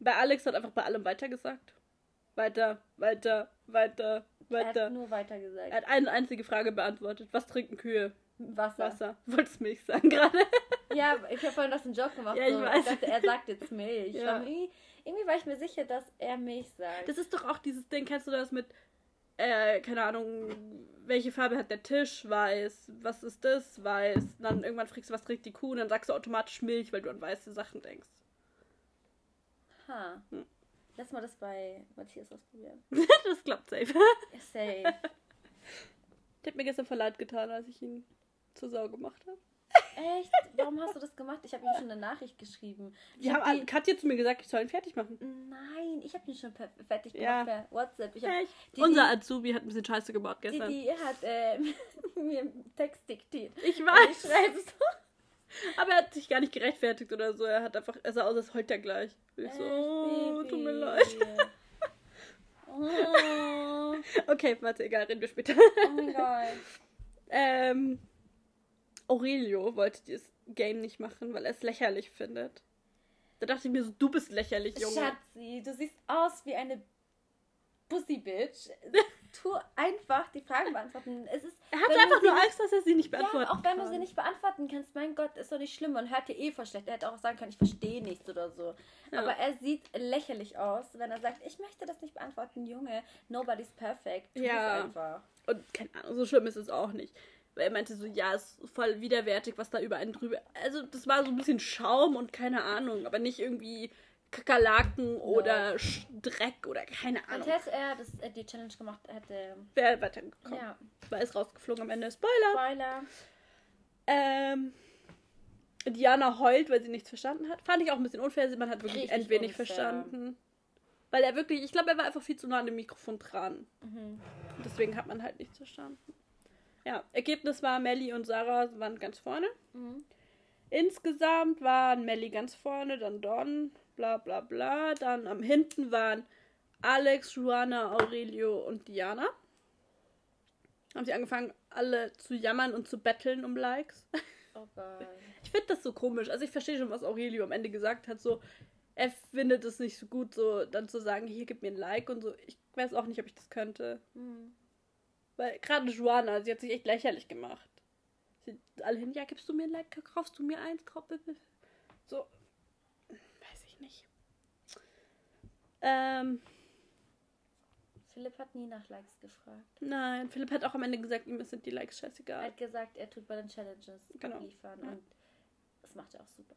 Bei Alex hat einfach bei allem weitergesagt. Weiter, weiter, weiter, Er weiter. hat nur weiter gesagt. Er hat eine einzige Frage beantwortet. Was trinken Kühe? Wasser. Wasser. Wolltest Milch sagen gerade? Ja, ich habe vorhin noch einen Joke gemacht. Ja, ich so. weiß. dachte, er sagt jetzt Milch. Ja. Irgendwie, irgendwie war ich mir sicher, dass er Milch sagt. Das ist doch auch dieses Ding, kennst du das mit, äh, keine Ahnung, welche Farbe hat der Tisch? Weiß. Was ist das? Weiß. Dann irgendwann fragst du, was trinkt die Kuh? Und dann sagst du automatisch Milch, weil du an weiße Sachen denkst. ha. Hm. Lass mal das bei Matthias ausprobieren. das klappt safe. Safe. Der hat mir gestern voll leid getan, als ich ihn zur Sau gemacht habe. Echt? Warum hast du das gemacht? Ich habe ihm schon eine Nachricht geschrieben. Ich Die hab haben Katja zu mir gesagt, ich soll ihn fertig machen. Nein, ich habe ihn schon fertig Ja. gemacht per WhatsApp. Ich hab, Echt? die, Unser die, Azubi hat ein bisschen Scheiße gebaut die, gestern. die hat äh, mir einen Text diktiert. ich Und weiß. Ich schreibe so. Aber er hat sich gar nicht gerechtfertigt oder so. Er hat einfach, er sah aus, als heult er gleich. Ich so, oh, tut mir leid. Oh, Okay, warte, egal, reden wir später. oh mein Gott. Ähm, Aurelio wollte dieses Game nicht machen, weil er es lächerlich findet. Da dachte ich mir so, du bist lächerlich, Junge. Schatzi, du siehst aus wie eine Pussy-Bitch. Tu einfach die Fragen beantworten. Es ist, Er du einfach nur Angst, dass er sie nicht beantworten Ja, auch wenn du kann. sie nicht beantworten kannst, mein Gott, ist doch nicht schlimm. Man hört dir eh voll schlecht. Er hätte auch sagen können, ich verstehe nichts oder so. Ja. Aber er sieht lächerlich aus, wenn er sagt, ich möchte das nicht beantworten, Junge. Nobody's perfect. Tu Ja. es einfach. Und keine Ahnung, so schlimm ist es auch nicht. Weil er meinte so, ja, ist voll widerwärtig, was da über einen drüber. Also, das war so ein bisschen Schaum und keine Ahnung, aber nicht irgendwie Kakerlaken oder Sch- Dreck oder keine Und Ahnung. hätte er das, äh, die Challenge gemacht, hätte. Wäre weitergekommen. Ja. War es rausgeflogen am Ende. Spoiler! Spoiler. Ähm, Diana heult, weil sie nichts verstanden hat. Fand ich auch ein bisschen unfair. Man hat wirklich ein wenig verstanden. Weil er wirklich, ich glaube, er war einfach viel zu nah an dem Mikrofon dran. Mhm. Und deswegen hat man halt nichts verstanden. Ja, Ergebnis war, Melly und Sarah waren ganz vorne. Mhm. Insgesamt waren Melly ganz vorne, dann Don, bla bla bla. Dann am hinten waren Alex, Juana, Aurelio und Diana. Haben sie angefangen, alle zu jammern und zu betteln um Likes. Oh Gott. Ich finde das so komisch. Also ich verstehe schon, was Aurelio am Ende gesagt hat. So, er findet es nicht so gut, so dann zu sagen, hier gib mir ein Like und so. Ich weiß auch nicht, ob ich das könnte. Mhm. Weil gerade Joanna, sie hat sich echt lächerlich gemacht. Sie alle hin, ja, gibst du mir ein Like, kaufst du mir eins, kauf bitte. So, weiß ich nicht. Ähm, Philipp hat nie nach Likes gefragt. nein, Philipp hat auch am Ende gesagt, ihm sind die Likes Er scheißegal. hat gesagt, er tut bei den Challenges Genau. liefern Ja. und das macht er auch super.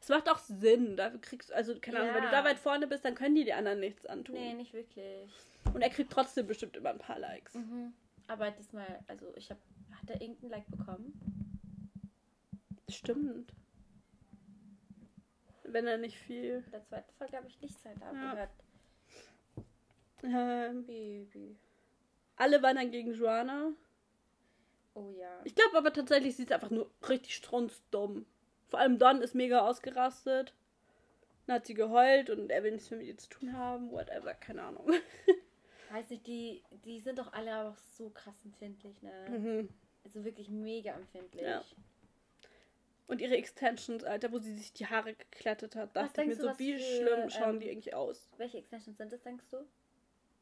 Es macht auch Sinn, da kriegst also keine Ahnung, wenn du da weit vorne bist, dann können die die anderen nichts antun. Nee, nicht wirklich. Und er kriegt trotzdem bestimmt immer ein paar Likes. Mhm. Aber diesmal, also ich habe, hat er irgendein Like bekommen? Stimmt. Wenn er nicht viel. In der zweiten Folge habe ich nichts halt Ja. abgehört. Ähm, Baby. alle waren dann gegen Joanna. Oh ja. Ich glaube aber tatsächlich, sie ist einfach nur richtig strunzdumm. Vor allem Don ist mega ausgerastet. Dann hat sie geheult und er will nichts mehr mit ihr zu tun haben. Whatever, keine Ahnung. Weiß nicht, die, die sind doch alle auch so krass empfindlich, ne? Mhm. Also wirklich mega empfindlich. Ja. Und ihre Extensions, Alter, wo sie sich die Haare geklettet hat, dachte ich mir so, wie für, schlimm schauen ähm, die eigentlich aus? Welche Extensions sind das, denkst du?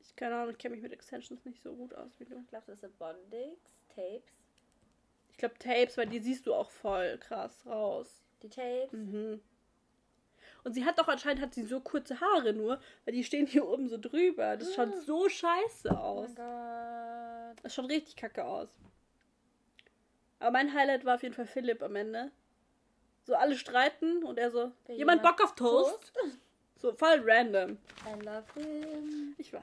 Ich keine Ahnung, ich kenne mich mit Extensions nicht so gut aus wie du. Ich glaube, das sind Bondix, Tapes. Ich glaube Tapes, weil die siehst du auch voll krass raus. Die Tapes. Mhm. Und sie hat doch anscheinend hat sie so kurze Haare nur, weil die stehen hier oben so drüber. Das schaut Ah. so scheiße Oh aus. mein Gott. Das schaut richtig kacke aus. Aber mein Highlight war auf jeden Fall Philipp am Ende. So alle streiten und er so, Will jemand Bock auf Toast? So voll random. I love him. Ich weiß.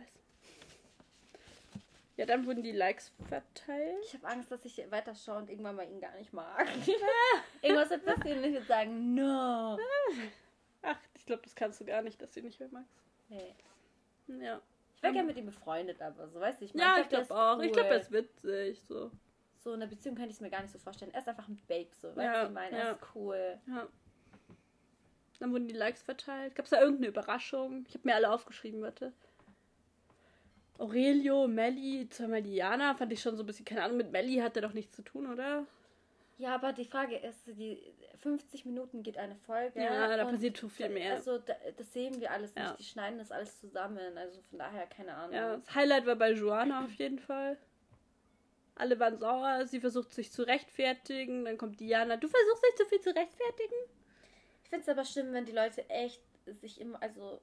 Ja, dann wurden die Likes verteilt. Ich habe Angst, dass ich weiterschaue und irgendwann mal ihn gar nicht mag. Irgendwas wird passieren und ich würde sagen, no. Ich glaube, das kannst du gar nicht, dass du ihn nicht mehr magst. Nee. Ja. Ich wäre gerne mit ihm befreundet, aber so, weißt du, ich mein, Ja, ich glaube ist auch. Ich glaube, cool. er ist witzig. So. so in einer Beziehung könnte ich es mir gar nicht so vorstellen. Er ist einfach ein Babe, so, weißt ja, du, ich meine? Ja. Er ist cool. Ja. Dann wurden die Likes verteilt. Gab es da irgendeine Überraschung? Ich habe mir alle aufgeschrieben, warte. Aurelio, Melly, zweimal Diana, fand ich schon so ein bisschen, keine Ahnung, mit Melly hat er doch nichts zu tun, oder? Ja, aber die Frage ist, die 50 Minuten geht eine Folge. Ja, da passiert schon viel mehr. Also da, das sehen wir alles nicht. Ja. Die schneiden das alles zusammen. Also von daher keine Ahnung. Ja, das Highlight war bei Joanna auf jeden Fall. Alle waren sauer. Sie versucht sich zu rechtfertigen. Dann kommt Diana. Du versuchst dich zu viel zu rechtfertigen? Ich finde es aber schlimm, wenn die Leute echt sich immer, also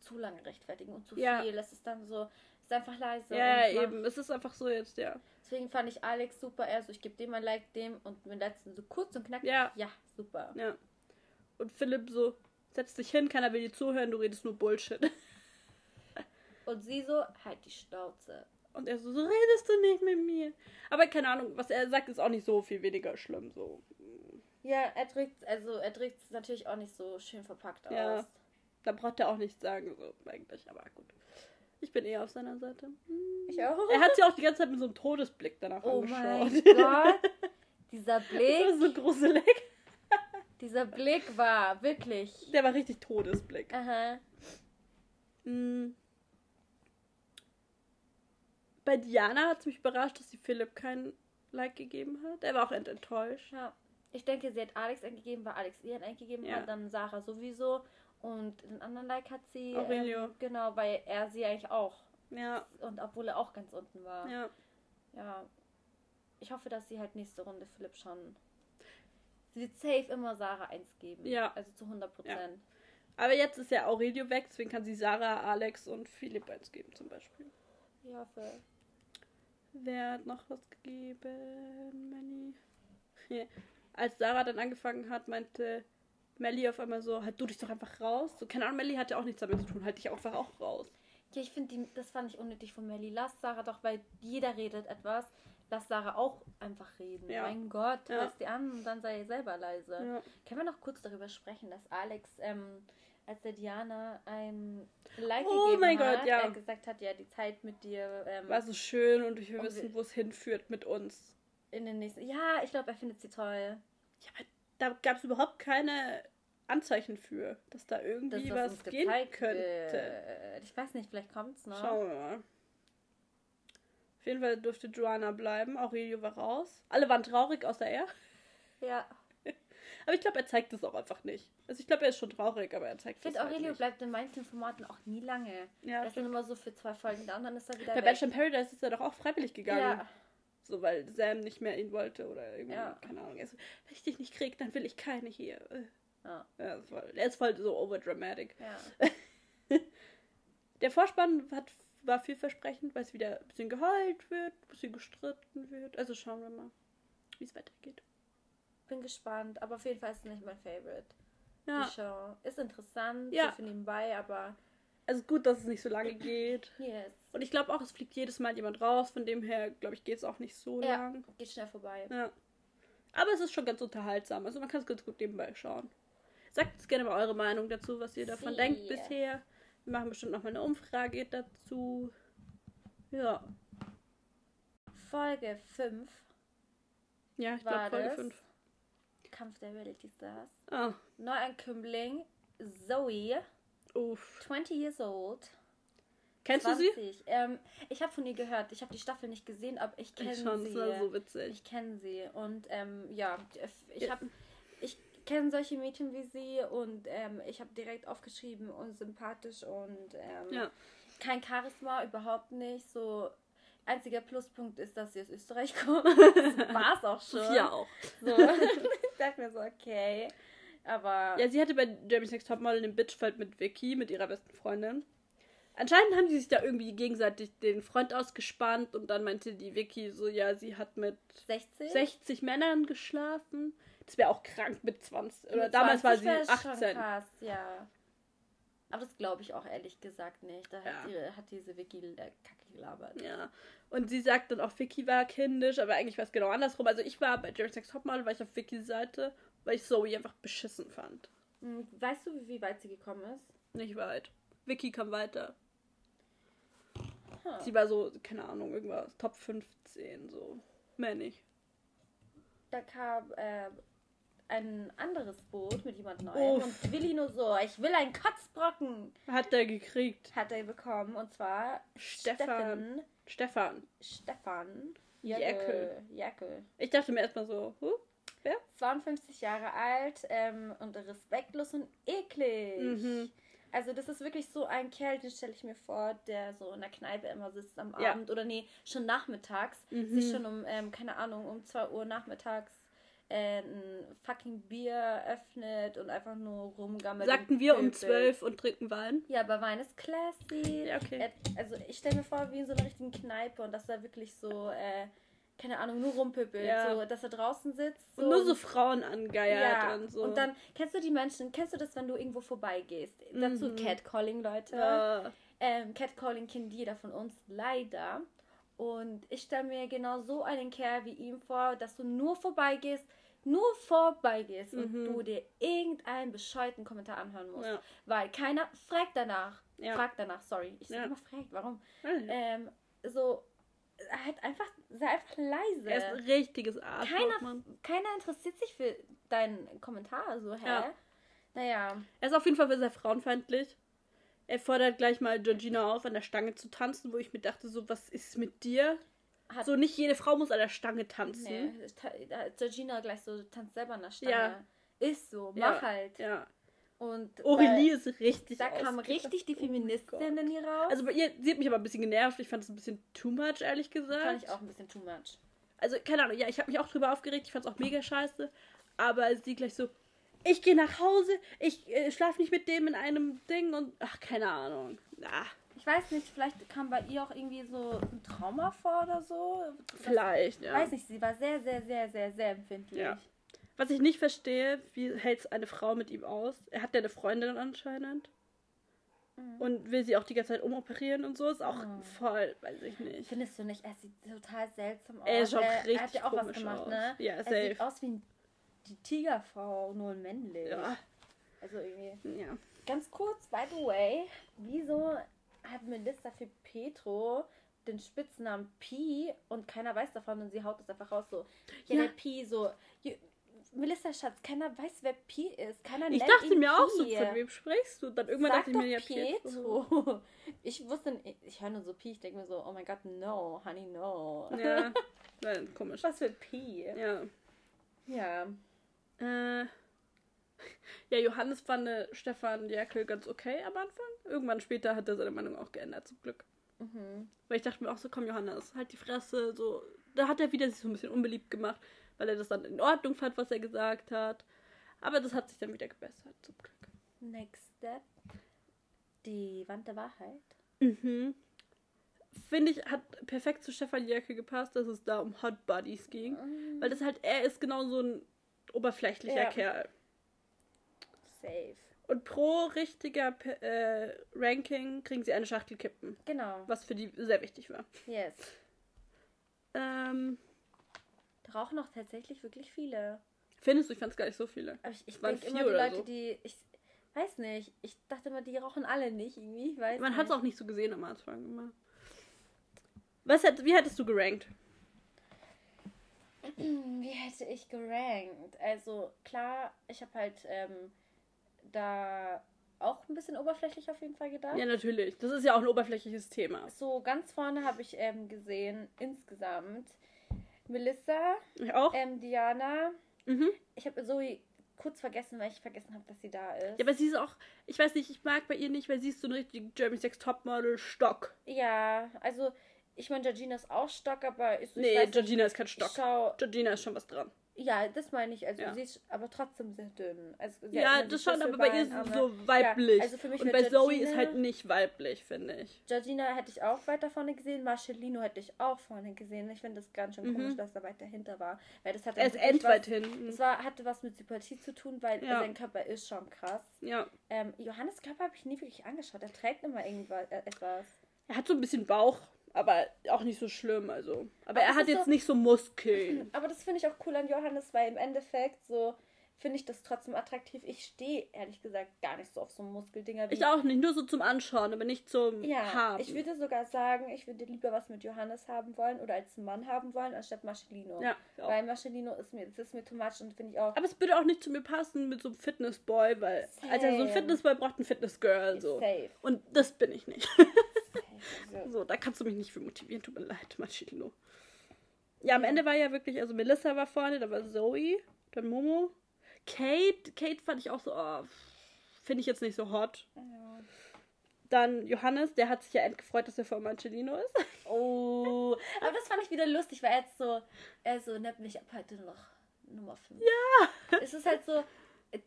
zu lange rechtfertigen und zu ja. viel. Das ist dann so, ist einfach leise. Ja, eben. Es ist einfach so jetzt, ja. Deswegen fand ich Alex super. Er so, ich gebe dem ein Like, dem und mit letzten so kurz und knackig. Ja. Ja, super. Ja. Und Philipp so, setz dich hin, keiner will dir zuhören, du redest nur Bullshit. Und sie so, halt die Schnauze. Und er so, so redest du nicht mit mir. Aber keine Ahnung, was er sagt, ist auch nicht so viel weniger schlimm. So. Ja, er drückt also er es natürlich auch nicht so schön verpackt aus. Ja, da braucht er auch nichts sagen, so eigentlich, aber gut. Ich bin eher auf seiner Seite. Ich auch. Er hat sie auch die ganze Zeit mit so einem Todesblick danach oh angeschaut. Oh mein Gott. Dieser Blick. Das war so gruselig. Dieser Blick war wirklich. Der war richtig Todesblick. Aha. Mhm. Bei Diana hat es mich überrascht, dass sie Philipp kein Like gegeben hat. Er war auch enttäuscht. Ja. Ich denke, sie hat Alex eingegeben, weil Alex ihr eingegeben ja. hat, dann Sarah sowieso. Und den anderen Like hat sie. Aurelio. Ähm, genau, weil er sie eigentlich auch. Ja. Und obwohl er auch ganz unten war. Ja. Ja. Ich hoffe, dass sie halt nächste Runde Philipp schon. Sie wird safe immer Sarah 1 geben. Ja. Also zu 100 Prozent. Ja. Aber jetzt ist ja Aurelio weg, deswegen kann sie Sarah, Alex und Philipp 1 geben zum Beispiel. Ich hoffe. Wer hat noch was gegeben? Manny. Als Sarah dann angefangen hat, meinte Melly auf einmal so, halt du dich doch einfach raus. So, keine Ahnung, Melly hat ja auch nichts damit zu tun, halt dich einfach auch raus. Ja, ich finde, das fand ich unnötig von Melly. Lass Sarah doch, weil jeder redet etwas. Lass Sarah auch einfach reden. Ja. Mein Gott, ja. lass die an und dann sei selber leise. Ja. Können wir noch kurz darüber sprechen, dass Alex, ähm, als der Diana ein Like oh gegeben mein hat, Gott, ja. er gesagt hat, ja, die Zeit mit dir ähm, war so schön und ich will wissen, wo es hinführt mit uns. In den nächsten. Ja, ich glaube, er findet sie toll. Ja, aber da gab es überhaupt keine Anzeichen für, dass da irgendwie das, was, was gehen könnte. Wird. Ich weiß nicht, vielleicht kommt es noch. Schauen wir mal. Auf jeden Fall durfte Joanna bleiben. Aurelio war raus. Alle waren traurig, außer er. Ja. aber ich glaube, er zeigt es auch einfach nicht. Also ich glaube, er ist schon traurig, aber er zeigt es nicht. Ich finde, Aurelio halt bleibt in manchen Formaten auch nie lange. Ja, er ist dann immer so für zwei Folgen da und dann ist er wieder Bei Bachelor Paradise ist er doch auch freiwillig gegangen. Ja. So, weil Sam nicht mehr ihn wollte oder irgendwie, ja. keine Ahnung. Also, wenn ich dich nicht kriege, dann will ich keine hier. Ja. ja voll, der ist voll so overdramatic. Ja. der Vorspann hat, war vielversprechend, weil es wieder ein bisschen geheult wird, ein bisschen gestritten wird. Also schauen wir mal, wie es weitergeht. Bin gespannt, aber auf jeden Fall ist es nicht mein Favorite. Ja. Die Show ist interessant, ja. so für nebenbei, aber also gut, dass es nicht so lange geht. Yes. Und ich glaube auch, es fliegt jedes Mal jemand raus. Von dem her, glaube ich, geht es auch nicht so ja, lang. Geht schnell vorbei. Ja. Aber es ist schon ganz unterhaltsam. Also man kann es ganz gut nebenbei schauen. Sagt uns gerne mal eure Meinung dazu, was ihr davon Sie. denkt bisher. Wir machen bestimmt noch mal eine Umfrage dazu. Ja. Folge 5. Ja, ich glaube Folge 5. Kampf der Reality Stars. Oh. Neuankömmling Zoe. Uff. 20 years old. Kennst 20. du sie? Ähm, ich habe von ihr gehört. Ich habe die Staffel nicht gesehen, aber ich kenne sie. Das war so witzig. Ich kenne sie. Und ähm, ja, ich habe. Ich kenne solche Mädchen wie sie und ähm, ich habe direkt aufgeschrieben und sympathisch und ähm, ja. kein Charisma, überhaupt nicht. So einziger Pluspunkt ist, dass sie aus Österreich kommt. Das war es auch schon. Ja auch. So. ich dachte mir so, okay. Aber. Ja, sie hatte bei Jeremy's Next Topmodel den Bitchfight mit Vicky, mit ihrer besten Freundin. Anscheinend haben sie sich da irgendwie gegenseitig den Freund ausgespannt und dann meinte die Vicky so, ja, sie hat mit 60, 60 Männern geschlafen. Das wäre auch krank mit 20. Oder mit damals 20 war sie 18. Schon krass, ja. Aber das glaube ich auch ehrlich gesagt nicht. Da ja. hat, die, hat, diese Vicky äh, Kacke gelabert. Ja. Und sie sagt dann auch, Vicky war kindisch, aber eigentlich war es genau andersrum. Also ich war bei Jerry's Next Topmodel, war ich auf Vickys Seite weil ich Zoe einfach beschissen fand. Hm, weißt du, wie weit sie gekommen ist? Nicht weit. Vicky kam weiter. Huh. Sie war so, keine Ahnung, irgendwas, Top 15, so. Mehr nicht. da kam äh, ein anderes Boot mit jemand Neuem Uff. und Willi nur so, ich will einen Kotzbrocken. Hat er gekriegt. Hat er bekommen und zwar Stefan. Stefan. Stefan. Jäckel. Jäckel. Ich dachte mir erstmal so, huh? Wer? 52 Jahre alt ähm, und respektlos und eklig. Mhm. Also das ist wirklich so ein Kerl, den stelle ich mir vor, der so in der Kneipe immer sitzt am ja. Abend oder nee, schon nachmittags, mhm. sich schon um, ähm, keine Ahnung, um 2 Uhr nachmittags äh, ein fucking Bier öffnet und einfach nur rumgammelt. Sagten wir um 12 und trinken Wein? Ja, aber Wein ist classy. Ja, okay. also ich stelle mir vor, wie in so einer richtigen Kneipe und dass da wirklich so... Äh, keine Ahnung, nur rumpöbelt, ja. so, dass er draußen sitzt. So. Und nur so Frauen angeiert ja. und so. Und dann, kennst du die Menschen, kennst du das, wenn du irgendwo vorbeigehst? Mhm. Dazu Catcalling, Leute. Ja. Ähm, Catcalling kennt jeder von uns, leider. Und ich stelle mir genau so einen Kerl wie ihm vor, dass du nur vorbeigehst, nur vorbeigehst mhm. und du dir irgendeinen bescheuerten Kommentar anhören musst. Ja. Weil keiner fragt danach. Ja. Fragt danach, sorry. Ich sag immer fragt, warum? Ähm, so, halt einfach, sei einfach leise. Er ist ein richtiges Arschloch, keiner, keiner interessiert sich für deinen Kommentar, so, hä? Ja. Naja. Er ist auf jeden Fall sehr frauenfeindlich. Er fordert gleich mal Georgina auf, an der Stange zu tanzen, wo ich mir dachte, so, was ist mit dir? Hat so, nicht jede Frau muss an der Stange tanzen. Nee, Georgina gleich so, tanzt selber an der Stange. Ja. Ist so, mach ja. halt. Ja. Und Aurelie ist richtig. Da kam richtig die Feministin in ihr raus. Also ihr, sie hat mich aber ein bisschen genervt. Ich fand es ein bisschen too much, ehrlich gesagt. Fand ich auch ein bisschen too much. Also, keine Ahnung, ja, ich habe mich auch drüber aufgeregt. Ich fand es auch mega scheiße. Aber sie gleich so, ich gehe nach Hause, ich äh, schlafe nicht mit dem in einem Ding und ach, keine Ahnung. Ah. Ich weiß nicht, vielleicht kam bei ihr auch irgendwie so ein Trauma vor oder so. Vielleicht, das, ja. Weiß nicht, sie war sehr, sehr, sehr, sehr, sehr empfindlich. Ja. Was ich nicht verstehe, wie hält eine Frau mit ihm aus? Er hat ja eine Freundin anscheinend. Mhm. Und will sie auch die ganze Zeit umoperieren und so. Ist auch mhm. voll, weiß ich nicht. Findest du nicht? Er sieht total seltsam aus. Er, schaut er, richtig er hat ja auch was gemacht, aus. ne? Ja, er safe. sieht aus wie die Tigerfrau, nur männlich. Ja. Also irgendwie. Ja. Ganz kurz, by the way, wieso hat Melissa für Petro den Spitznamen Pi und keiner weiß davon und sie haut es einfach raus so. Ja, ja. der Pi so. Melissa Schatz, keiner weiß, wer Pi ist. Keiner ich dachte mir auch so, von wem sprichst du? Dann irgendwann Sag dachte ich mir ja Pietro. Ich wusste, ich höre nur so Pi, ich denke mir so, oh mein Gott, no, honey, no. Ja, nein, komisch. Was für Pi? Ja. Ja. Äh, ja, Johannes fand Stefan Jerkel ganz okay am Anfang. Irgendwann später hat er seine Meinung auch geändert, zum Glück. Mhm. Weil ich dachte mir auch so, komm Johannes, halt die Fresse, so. Da hat er wieder sich so ein bisschen unbeliebt gemacht weil er das dann in Ordnung fand, was er gesagt hat. Aber das hat sich dann wieder gebessert, zum Glück. Next step. Die Wand der Wahrheit. Mhm. Finde ich, hat perfekt zu Stefan Jerke gepasst, dass es da um Hot Buddies ging. Mhm. Weil das halt, er ist genau so ein oberflächlicher ja. Kerl. Safe. Und pro richtiger äh, Ranking kriegen sie eine Schachtel Kippen. Genau. Was für die sehr wichtig war. Yes. Ähm, rauchen auch tatsächlich wirklich viele. Findest du? Ich fand es gar nicht so viele. Aber ich, ich denke immer die Leute, so. die. Ich weiß nicht. Ich dachte immer, die rauchen alle nicht irgendwie. Ich weiß Man hat es auch nicht so gesehen am Anfang immer. Was hat, wie hättest du gerankt? Wie hätte ich gerankt? Also klar, ich habe halt ähm, da auch ein bisschen oberflächlich auf jeden Fall gedacht. Ja, natürlich. Das ist ja auch ein oberflächliches Thema. So, ganz vorne habe ich ähm, gesehen, insgesamt Melissa. Ich auch. Ähm, Diana. Mhm. Ich habe Zoe kurz vergessen, weil ich vergessen habe, dass sie da ist. Ja, aber sie ist auch, ich weiß nicht, ich mag bei ihr nicht, weil sie ist so ein richtig Jeremy Sex Topmodel Stock. Ja, also ich meine, Georgina ist auch Stock, aber ich, Nee, Georgina ist kein Stock. Schau, Georgina ist schon was dran. Ja, das meine ich. Also ja. sie ist aber trotzdem sehr dünn. Also, ja, das schon, aber bei ihr ist sie so weiblich. Ja, also für mich Und bei Georgina, Zoe ist halt nicht weiblich, finde ich. Georgina hätte ich auch weiter vorne gesehen. Marcellino hätte ich auch vorne gesehen. Ich finde das ganz schön mhm. komisch, dass er weiter hinter war. Weil das hat er ist endweit hinten. Das war, hatte was mit Sympathie zu tun, weil ja. sein Körper ist schon krass. Ja. Ähm, Johannes Körper habe ich nie wirklich angeschaut. Er trägt immer irgendwas, äh, etwas. Er hat so ein bisschen Bauch aber auch nicht so schlimm, also. Aber, aber er hat jetzt so, nicht so Muskeln. Aber das finde ich auch cool an Johannes, weil im Endeffekt so, finde ich das trotzdem attraktiv. Ich stehe ehrlich gesagt gar nicht so auf so Muskeldinger. Wie ich auch nicht, nur so zum Anschauen, aber nicht zum ja, Haben. Ich würde sogar sagen, ich würde lieber was mit Johannes haben wollen oder als Mann haben wollen, anstatt Marcelino. Ja, weil Marcelino ist mir, das ist mir too much und finde ich auch. Aber es würde auch nicht zu mir passen mit so einem Fitnessboy, weil Same. also so ein Fitnessboy braucht ein Fitnessgirl. So. Safe. Und das bin ich nicht. So, da kannst du mich nicht für motivieren, tut mir leid, Marcelino. Ja, am Ende war ja wirklich, also Melissa war vorne, da war Zoe, dann Momo, Kate, Kate fand ich auch so, oh, finde ich jetzt nicht so hot. Ja. Dann Johannes, der hat sich ja gefreut, dass er vor Marcellino ist. Oh, aber das fand ich wieder lustig, weil er jetzt so, er so, nennt mich ab heute noch Nummer 5. Ja. Es ist halt so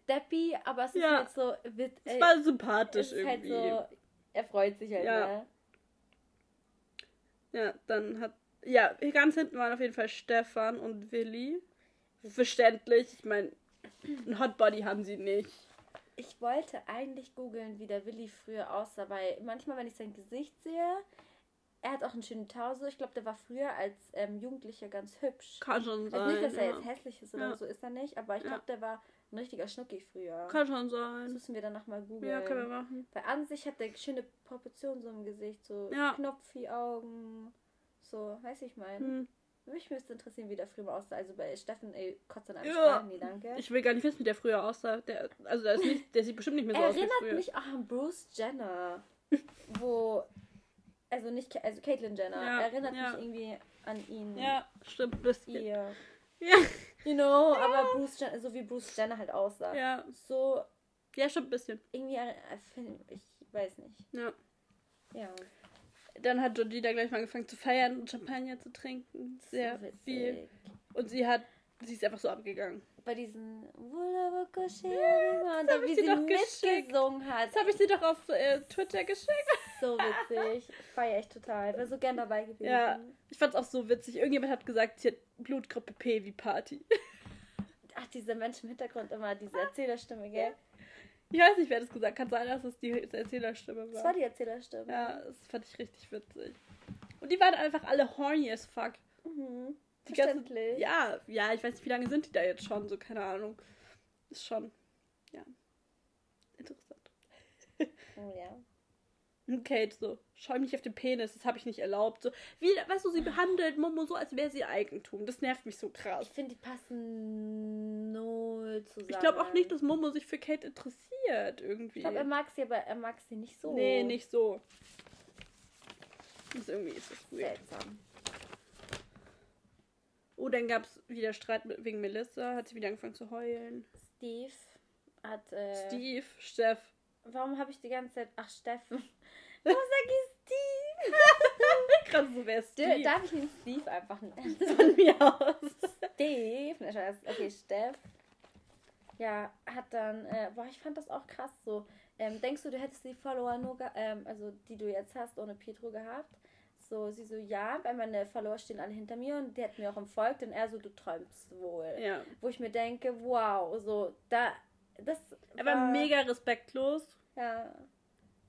Deppy, aber es ist ja. halt so. Mit, es war sympathisch es ist irgendwie. Halt so, er freut sich halt, ja. Ne? Ja, dann hat. Ja, ganz hinten waren auf jeden Fall Stefan und Willi. Verständlich. Ich meine, ein Hotbody haben sie nicht. Ich wollte eigentlich googeln, wie der Willi früher aussah, weil manchmal, wenn ich sein Gesicht sehe, er hat auch einen schönen Tause. Ich glaube, der war früher als ähm, Jugendlicher ganz hübsch. Kann schon sein. Also nicht, dass er ja. jetzt hässlich ist oder ja. so, ist er nicht, aber ich glaube, der war ein richtiger Schnucki früher. Kann schon sein. Das müssen wir dann nochmal googeln. Ja, können wir machen. Weil an sich hat der schöne Proportionen so im Gesicht, so ja. Knopfi-Augen, so, weiß ich mein. Hm. Mich müsste interessieren, wie der früher aussah. Also bei Steffen, ey, kotzt an einem ja. Sprachen, danke. Ich will gar nicht wissen, wie der früher aussah. Der, also der, nicht, der sieht bestimmt nicht mehr so aus wie früher. erinnert mich auch an Bruce Jenner. wo, also nicht, also Caitlyn Jenner. Ja, erinnert ja. mich irgendwie an ihn. Ja, stimmt, bisschen. Ihr. Ja. You know, ja. aber Bruce Jenner, so wie Bruce Jenner halt aussah. Ja. So. Ja, stimmt ein bisschen. Irgendwie, äh, ich weiß nicht. Ja. Ja. Dann hat Georgina gleich mal angefangen zu feiern und Champagner zu trinken. Sehr so viel. Und sie hat, sie ist einfach so abgegangen. Bei diesen ja, wie sie, mitgesungen hat. Das habe ich sie doch auf äh, Twitter geschickt. So witzig. Feier ich total. Ich Wäre so gern dabei gewesen. Ja, ich fand es auch so witzig. Irgendjemand hat gesagt, sie hat Blutgruppe P wie Party. Ach, dieser Mensch im Hintergrund immer, diese Erzählerstimme, gell? Ich weiß nicht, wer das gesagt hat. Kann sein, dass es die Erzählerstimme war. Das war die Erzählerstimme. Ja, das fand ich richtig witzig. Und die waren einfach alle horny as fuck. Mhm. Die ganze, ja, ja, ich weiß nicht, wie lange sind die da jetzt schon, so keine Ahnung. Ist schon, ja, interessant. Oh ja. Und Kate so, schau mich auf den Penis, das habe ich nicht erlaubt. So, wie, weißt du, sie behandelt Momo so, als wäre sie Eigentum. Das nervt mich so krass. Ich finde, die passen null zusammen. Ich glaube auch nicht, dass Momo sich für Kate interessiert, irgendwie. Ich glaube, er mag sie, aber er mag sie nicht so. Nee, nicht so. Das irgendwie ist das weird. Seltsam. Oh, dann gab es wieder Streit wegen Melissa, hat sie wieder angefangen zu heulen. Steve hat. Äh, Steve, Steff. Warum habe ich die ganze Zeit. Ach, Steffen. Warum sag ich Steve? Gerade so wer Steve. Darf ich ihn Steve einfach nennen? Von mir aus. Steve. Okay, Steff. Ja, hat dann. Äh, boah, ich fand das auch krass so. Ähm, denkst du, du hättest die Follower nur, ähm, also die du jetzt hast, ohne Pietro gehabt? So, sie so, ja, weil meine Follower stehen alle hinter mir und die hätten mir auch entfolgt und er so, du träumst wohl. Ja. Wo ich mir denke, wow, so, da, das. Aber mega respektlos. Ja.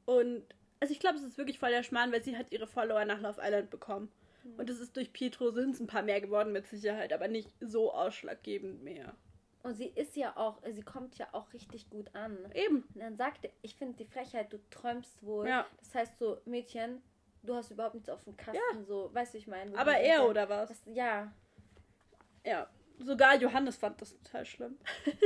Und also ich glaube, es ist wirklich voll der Schmarrn, weil sie hat ihre Follower nach Love Island bekommen. Mhm. Und es ist durch Pietro sind es ein paar mehr geworden mit Sicherheit, aber nicht so ausschlaggebend mehr. Und sie ist ja auch, sie kommt ja auch richtig gut an. Eben. Und dann sagt er, ich finde die Frechheit, du träumst wohl. Ja. Das heißt so, Mädchen, du hast überhaupt nichts auf dem Kasten, ja. so, weißt du, ich meine. Aber er oder was? Das, ja. Ja. Sogar Johannes fand das total schlimm.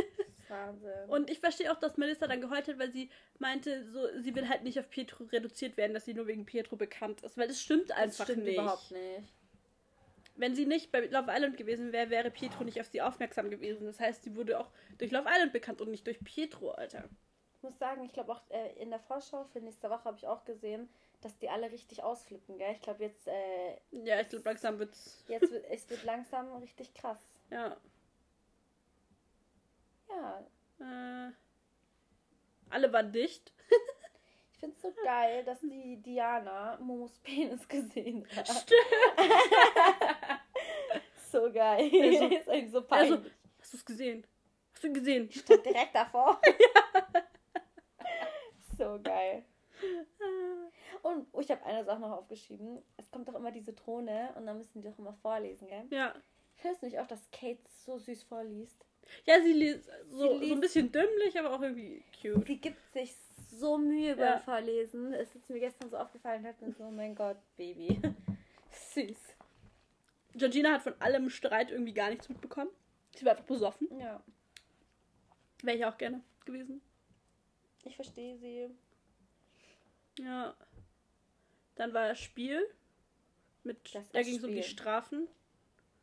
Wahnsinn. Und ich verstehe auch, dass Melissa dann geheult hat, weil sie meinte, so, sie will halt nicht auf Pietro reduziert werden, dass sie nur wegen Pietro bekannt ist. Weil das stimmt einfach das stimmt nicht. überhaupt nicht. Wenn sie nicht bei Love Island gewesen wäre, wäre Pietro nicht auf sie aufmerksam gewesen. Das heißt, sie wurde auch durch Love Island bekannt und nicht durch Pietro, Alter. Ich muss sagen, ich glaube auch äh, in der Vorschau für nächste Woche habe ich auch gesehen, dass die alle richtig ausflippen, gell? Ich glaube jetzt. Äh, ja, ich glaube langsam wird's. Jetzt wird es wird langsam richtig krass. Ja. Ja. Äh, alle waren dicht. ich finde es so geil, dass die Diana Momos Penis gesehen hat. Stimmt. so geil. Also, ist eigentlich so peinlich. Also, hast du es gesehen? Hast du gesehen? Stand direkt davor. ja. So geil. Und oh, ich habe eine Sache noch aufgeschrieben. Es kommt doch immer diese Drohne und dann müssen die doch immer vorlesen, gell? Ja. Hörst du nicht auch, dass Kate so süß vorliest? Ja, sie liest so, sie so ein bisschen dümmlich, aber auch irgendwie cute. Sie gibt sich so Mühe beim ja. Vorlesen. Es ist mir gestern so aufgefallen, hat mir so, oh mein Gott, Baby. Süß. Georgina hat von allem Streit irgendwie gar nichts mitbekommen. Sie war einfach besoffen. Ja. Wäre ich auch gerne gewesen. Ich verstehe sie. Ja. Dann war das Spiel. Mit, das da ging es um die Strafen.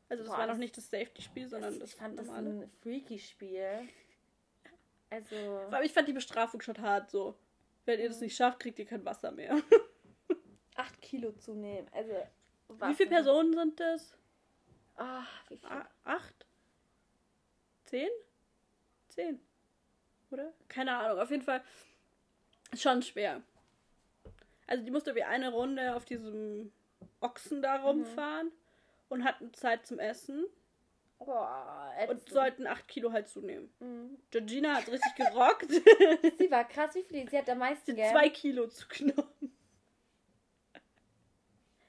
Also das Boah, war noch nicht das Safety-Spiel, sondern das, das Ich fand normale. das ein Freaky-Spiel. Also. Aber ich fand die Bestrafung schon hart so. Wenn ihr das nicht schafft, kriegt ihr kein Wasser mehr. Acht Kilo zunehmen. Also. Wie viele Personen sind das? Ach, wie viel? acht? Zehn? Zehn. Oder? Keine Ahnung. Auf jeden Fall ist schon schwer. Also die musste wie eine Runde auf diesem Ochsen da mhm. rumfahren mhm. und hatten Zeit zum Essen. Boah, und sollten 8 Kilo halt zunehmen. Mhm. Georgina hat richtig gerockt. sie war krass, wie viel? Sie hat am meisten, gell? 2 Kilo zugenommen.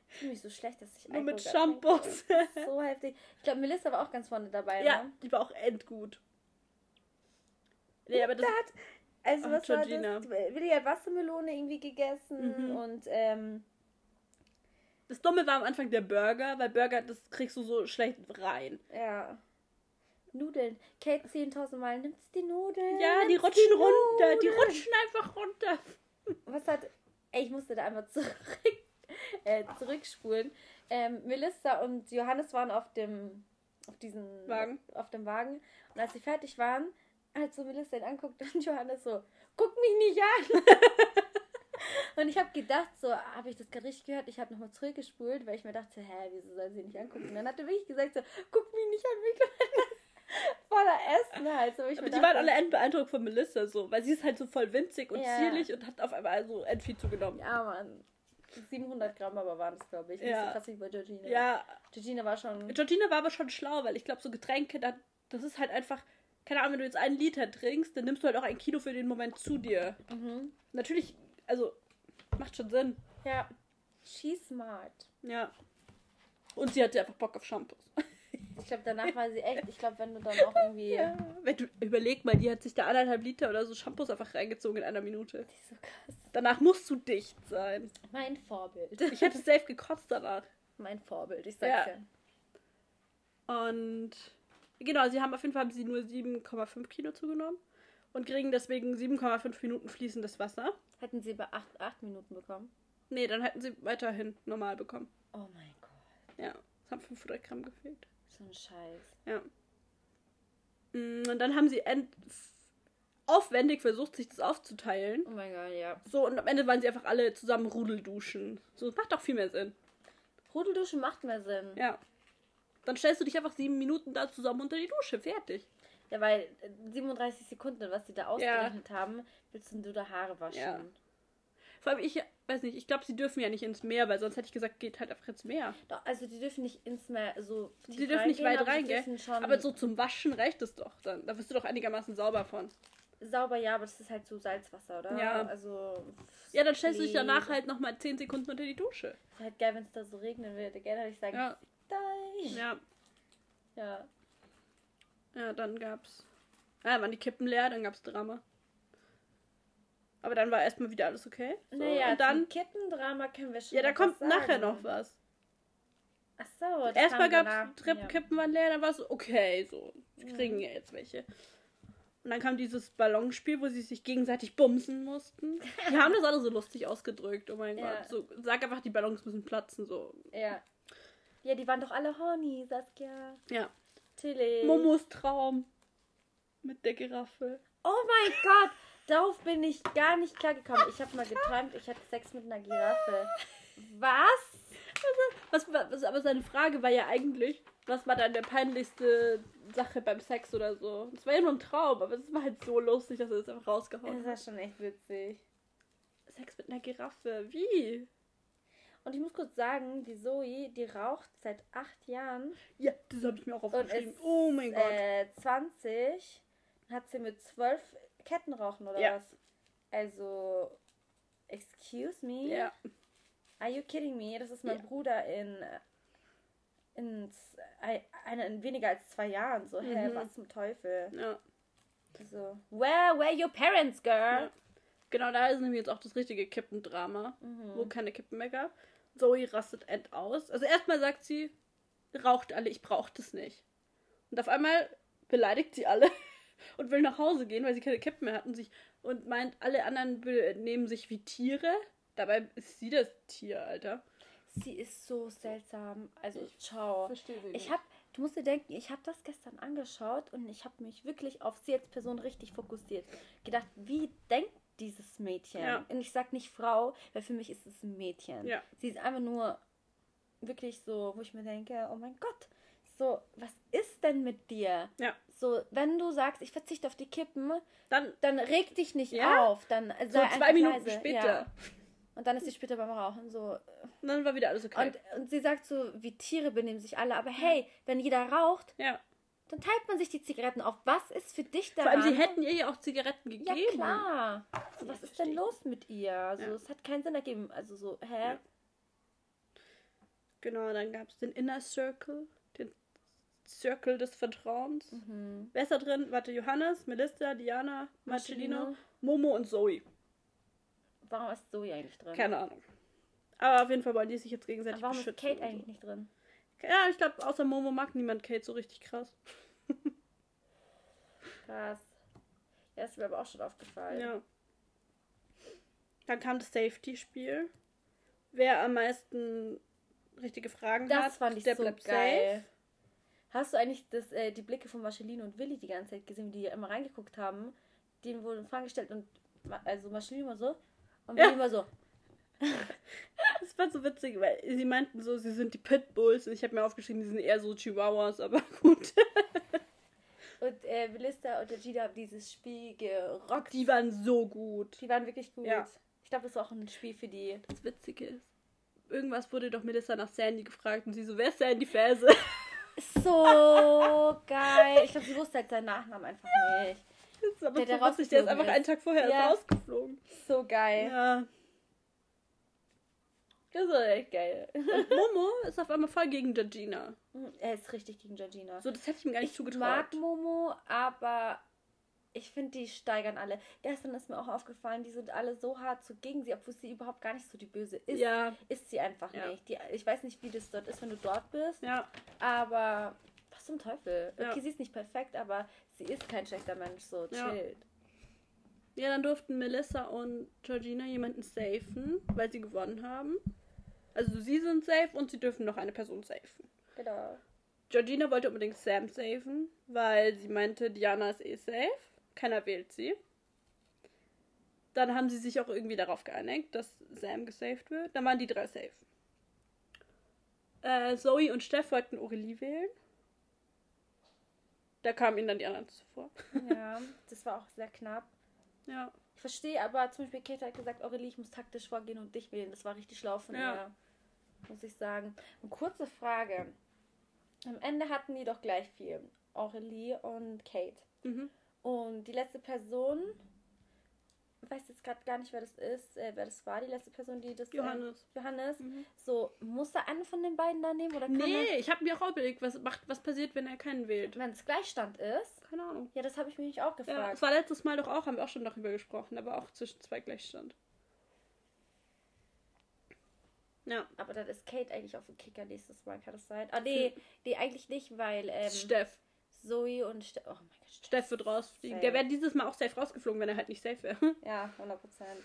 Ich fühle mich so schlecht, dass ich Nur mit Shampoos. So heftig. Ich glaube, Melissa war auch ganz vorne dabei. Ja, ne? die war auch endgut. Nee, aber das, hat, also, was Georgina. war das? Willi hat Wassermelone irgendwie gegessen mhm. und, ähm, Das Dumme war am Anfang der Burger, weil Burger, das kriegst du so schlecht rein. Ja. Nudeln. Kate 10.000 Mal nimmt die Nudeln. Ja, die rutschen die runter. Die rutschen einfach runter. Was hat. Ey, ich musste da einmal zurück, äh, zurückspulen. Ähm, Melissa und Johannes waren auf dem. Auf diesem. Wagen. Auf dem Wagen. Und als sie fertig waren, als so Melissa ihn anguckt und Johannes so, guck mich nicht an. und ich habe gedacht, so, habe ich das gerade richtig gehört? Ich habe nochmal zurückgespult, weil ich mir dachte, hä, wieso soll sie nicht angucken? Und dann hat er wirklich gesagt, so, guck mich nicht an, mich voller Essen halt. So, Aber die dachte, waren alle endbeeindruckt von Melissa, so, weil sie ist halt so voll winzig und ja. zierlich und hat auf einmal so end viel zugenommen. Ja, Mann. 700 Gramm aber waren es, glaube ich. Ja. Nicht so krass wie bei Georgina. Ja. Georgina war schon. Georgina war aber schon schlau, weil ich glaube, so Getränke, das ist halt einfach keine Ahnung, wenn du jetzt einen Liter trinkst, dann nimmst du halt auch ein Kilo für den Moment zu dir. Mhm. Natürlich, also, macht schon Sinn. Ja. She's smart. Ja. Und sie hatte einfach Bock auf Shampoos. Ich glaube, danach war sie echt. Ich glaube, wenn du dann auch irgendwie. Ja, wenn du überleg mal, die hat sich da anderthalb Liter oder so Shampoos einfach reingezogen in einer Minute. Die ist so krass. Danach musst du dicht sein. Mein Vorbild. Ich hätte safe gekotzt danach. Mein Vorbild, ich sag's ja. ja. Und Genau, sie haben auf jeden Fall haben sie nur 7,5 Kilo zugenommen und kriegen deswegen 7,5 Minuten fließendes Wasser. Hätten sie bei 8, 8 Minuten bekommen? Nee, dann hätten sie weiterhin normal bekommen. Oh mein Gott. Ja, es haben 500 Gramm gefehlt. So ein Scheiß. Ja. Mm, und dann haben sie aufwendig versucht, sich das aufzuteilen. Oh mein Gott, ja. So, und am Ende waren sie einfach alle zusammen Rudelduschen. So, das macht doch viel mehr Sinn. Rudelduschen macht mehr Sinn. Ja. Dann stellst du dich einfach sieben Minuten da zusammen unter die Dusche. Fertig. Ja, weil 37 äh, Sekunden, was sie da ausgerechnet ja. haben, willst du da Haare waschen. Ja. Vor allem, ich weiß nicht, ich glaube, sie dürfen ja nicht ins Meer, weil sonst hätte ich gesagt, geht halt einfach ins Meer. Doch, also die dürfen nicht ins Meer so. Die dürfen nicht weit reingehen. Aber so zum Waschen reicht es doch dann. Da wirst du doch einigermaßen sauber von. Sauber, ja, aber das ist halt so Salzwasser, oder? Ja. Also. Ja, dann stellst du dich danach halt nochmal 10 Sekunden unter die Dusche. Ist halt geil, wenn es da so regnen würde. Gerne würde ich sagen, ja. Ja. Ja. Ja, dann gab's. Ja, waren die Kippen leer, dann gab's Drama. Aber dann war erstmal wieder alles okay. So, naja, und dann Kippendrama können wir schon. Ja, da kommt nachher noch was. Ach so, Erstmal gab's Trip, ja. Kippen waren leer, dann war es okay, so. Wir kriegen ja jetzt welche. Und dann kam dieses Ballonspiel, wo sie sich gegenseitig bumsen mussten. Die haben das alle so lustig ausgedrückt. Oh mein ja. Gott. So, sag einfach, die Ballons müssen platzen, so. Ja. Ja, die waren doch alle horny, Saskia. Ja. Tilly. Momos Traum. Mit der Giraffe. Oh mein Gott! Darauf bin ich gar nicht klar gekommen. Ich habe mal geträumt, ich hatte Sex mit einer Giraffe. Was? Was, was, was, aber seine Frage war ja eigentlich, was war deine peinlichste Sache beim Sex oder so? Das war ja nur ein Traum, aber es war halt so lustig, dass er das einfach rausgehauen hat. Das war schon echt witzig. Sex mit einer Giraffe, wie? Und ich muss kurz sagen, die Zoe, die raucht seit acht Jahren. Ja, das habe ich mir auch aufgeschrieben. Ist, oh mein Gott. Äh, 20 hat sie mit zwölf Ketten rauchen oder ja. was? Also, excuse me? Ja. Are you kidding me? Das ist mein ja. Bruder in in, eine, in weniger als zwei Jahren. So, hä, mhm. was zum Teufel? Ja. So, where were your parents, girl? Ja. Genau, da ist nämlich jetzt auch das richtige Kippendrama, mhm. wo keine Kippen mehr gab. Zoe rastet end aus. Also erstmal sagt sie, raucht alle, ich brauche das nicht. Und auf einmal beleidigt sie alle und will nach Hause gehen, weil sie keine Kippen mehr hat und, sich, und meint, alle anderen nehmen sich wie Tiere. Dabei ist sie das Tier, Alter. Sie ist so seltsam. Also, ich ciao. Verstehe sie ich habe, du musst dir denken, ich habe das gestern angeschaut und ich habe mich wirklich auf sie als Person richtig fokussiert. Gedacht, wie denkt dieses Mädchen? Ja. Und ich sag nicht Frau, weil für mich ist es ein Mädchen. Ja. Sie ist einfach nur wirklich so, wo ich mir denke, oh mein Gott, so, was ist denn mit dir? Ja. So, wenn du sagst, ich verzichte auf die Kippen, dann, dann reg dich nicht ja? auf. Dann so zwei Minuten leise. später. Ja. Und dann ist sie später beim Rauchen so. Und dann war wieder alles okay. Und, und sie sagt so, wie Tiere benehmen sich alle. Aber hey, wenn jeder raucht, ja. Dann teilt man sich die Zigaretten auf. Was ist für dich da? Vor allem, sie hätten ihr ja auch Zigaretten gegeben. Ja, klar. So, was ist denn los mit ihr? Also, ja. es hat keinen Sinn ergeben. Also so, hä? Ja. Genau, dann gab es den Inner Circle, den Circle des Vertrauens. Mhm. Wer ist da drin? Warte, Johannes, Melissa, Diana, Marcellino, Momo und Zoe. Warum ist Zoe eigentlich drin? Keine Ahnung. Aber auf jeden Fall wollen die sich jetzt gegenseitig Aber warum ist Kate eigentlich so. nicht drin? Ja, ich glaube, außer Momo mag niemand Kate so richtig krass. krass. Ja, ist mir aber auch schon aufgefallen. Ja. Dann kam das Safety-Spiel. Wer am meisten richtige Fragen das hat, fand ich der so bleibt geil. Safe. Hast du eigentlich das, äh, die Blicke von Marceline und Willi die ganze Zeit gesehen, wie die immer reingeguckt haben? Die wurden Fragen gestellt und also Marceline immer so und Willi ja. immer so. Das war so witzig, weil sie meinten so, sie sind die Pitbulls und ich habe mir aufgeschrieben, die sind eher so Chihuahuas, aber gut. und äh, Melissa und der Gina haben dieses Spiel gerockt. Die waren so gut. Die waren wirklich gut. Ja. Ich glaube, das war auch ein Spiel für die. Das Witzige ist, irgendwas wurde doch Melissa nach Sandy gefragt und sie so, wer ist Sandy Ferse? So geil. Ich glaube, sie wusste halt seinen Nachnamen einfach nicht. Das ist aber der, der, der, der ist einfach einen Tag vorher ja. rausgeflogen. So geil. Ja. Das ist echt geil. Und Momo ist auf einmal voll gegen Georgina. Er ist richtig gegen Georgina. So, das hätte ich ihm gar nicht ich zugetraut. Ich mag Momo, aber ich finde, die steigern alle. Gestern ist mir auch aufgefallen, die sind alle so hart so gegen sie, obwohl sie überhaupt gar nicht so die Böse ist. Ja. Ist sie einfach ja. nicht. Die, ich weiß nicht, wie das dort ist, wenn du dort bist. Ja. Aber was zum Teufel? Okay, ja. sie ist nicht perfekt, aber sie ist kein schlechter Mensch. So, chillt. Ja, dann durften Melissa und Georgina jemanden safen, weil sie gewonnen haben. Also sie sind safe und sie dürfen noch eine Person safen. Genau. Georgina wollte unbedingt Sam safen, weil sie meinte, Diana ist eh safe. Keiner wählt sie. Dann haben sie sich auch irgendwie darauf geeinigt, dass Sam gesaved wird. Dann waren die drei safe. Äh, Zoe und Steph wollten Aurelie wählen. Da kamen ihnen dann die anderen zuvor. Ja, das war auch sehr knapp. Ja. Ich verstehe, aber zum Beispiel Kate hat gesagt, Aurelie, ich muss taktisch vorgehen und dich wählen. Das war richtig schlau von ja. ihr, muss ich sagen. Und kurze Frage. Am Ende hatten die doch gleich viel. Aurelie und Kate. Mhm. Und die letzte Person, ich weiß jetzt gerade gar nicht, wer das ist, äh, wer das war, die letzte Person, die das. Johannes. Äh, Johannes. Mhm. So, muss er einen von den beiden da nehmen? Oder kann nee, er... ich habe mir auch überlegt, was, macht, was passiert, wenn er keinen wählt. Wenn es Gleichstand ist? Keine Ahnung. Ja, das habe ich mich auch gefragt. Ja, das war letztes Mal doch auch, haben wir auch schon darüber gesprochen, aber auch zwischen zwei Gleichstand. Ja. Aber dann ist Kate eigentlich auf dem Kicker nächstes Mal, kann das sein? Ah, nee, nee, eigentlich nicht, weil. Ähm, Steff. Zoe und Ste oh mein Gott, Steff wird rausfliegen. Der wäre dieses Mal auch safe rausgeflogen, wenn er halt nicht safe wäre. Ja, 100 Prozent.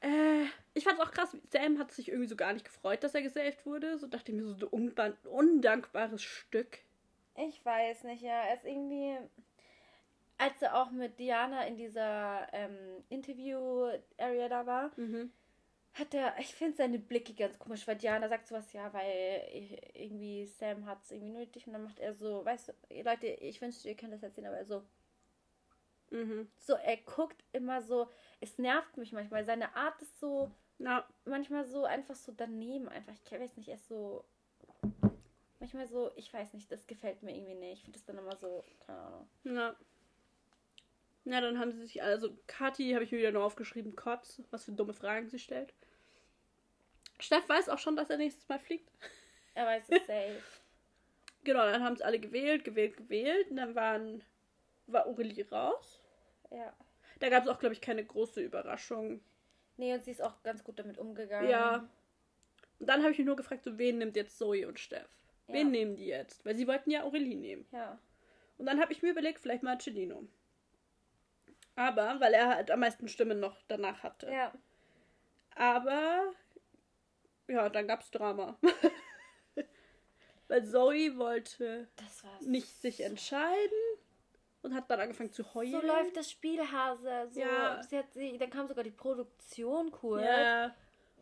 Äh, ich fand es auch krass. Sam hat sich irgendwie so gar nicht gefreut, dass er gesaved wurde. So dachte ich mir so ein undankbares Stück. Ich weiß nicht, ja. Er ist irgendwie. Als er auch mit Diana in dieser ähm, Interview-Area da war, mhm hat er, ich finde seine Blicke ganz komisch, weil Diana sagt sowas, ja, weil irgendwie Sam hat es irgendwie nötig und dann macht er so, weißt du, Leute, ich wünschte, ihr könnt das erzählen, aber so, mhm. so, er guckt immer so, es nervt mich manchmal, seine Art ist so, ja. manchmal so einfach so daneben, einfach, ich weiß nicht, er ist so, manchmal so, ich weiß nicht, das gefällt mir irgendwie nicht, ich finde das dann immer so, keine Ahnung. Ja. Ja, dann haben sie sich, also Kathi habe ich mir wieder nur aufgeschrieben, Kotz, was für dumme Fragen sie stellt. Steff weiß auch schon, dass er nächstes Mal fliegt. Er weiß es safe. genau, dann haben es alle gewählt, gewählt, gewählt. Und dann waren, war Aurelie raus. Ja. Da gab es auch, glaube ich, keine große Überraschung. Nee, und sie ist auch ganz gut damit umgegangen. Ja. Und dann habe ich mich nur gefragt, so, wen nimmt jetzt Zoe und Steff? Ja. Wen nehmen die jetzt? Weil sie wollten ja Aurelie nehmen. Ja. Und dann habe ich mir überlegt, vielleicht Marcellino. Aber, weil er halt am meisten Stimmen noch danach hatte. Ja. Aber, ja, dann gab es Drama. weil Zoe wollte nicht sich entscheiden und hat dann angefangen zu heulen. So läuft das Spielhase. So, ja. sie hat sie, dann kam sogar die Produktion kurz. Ja.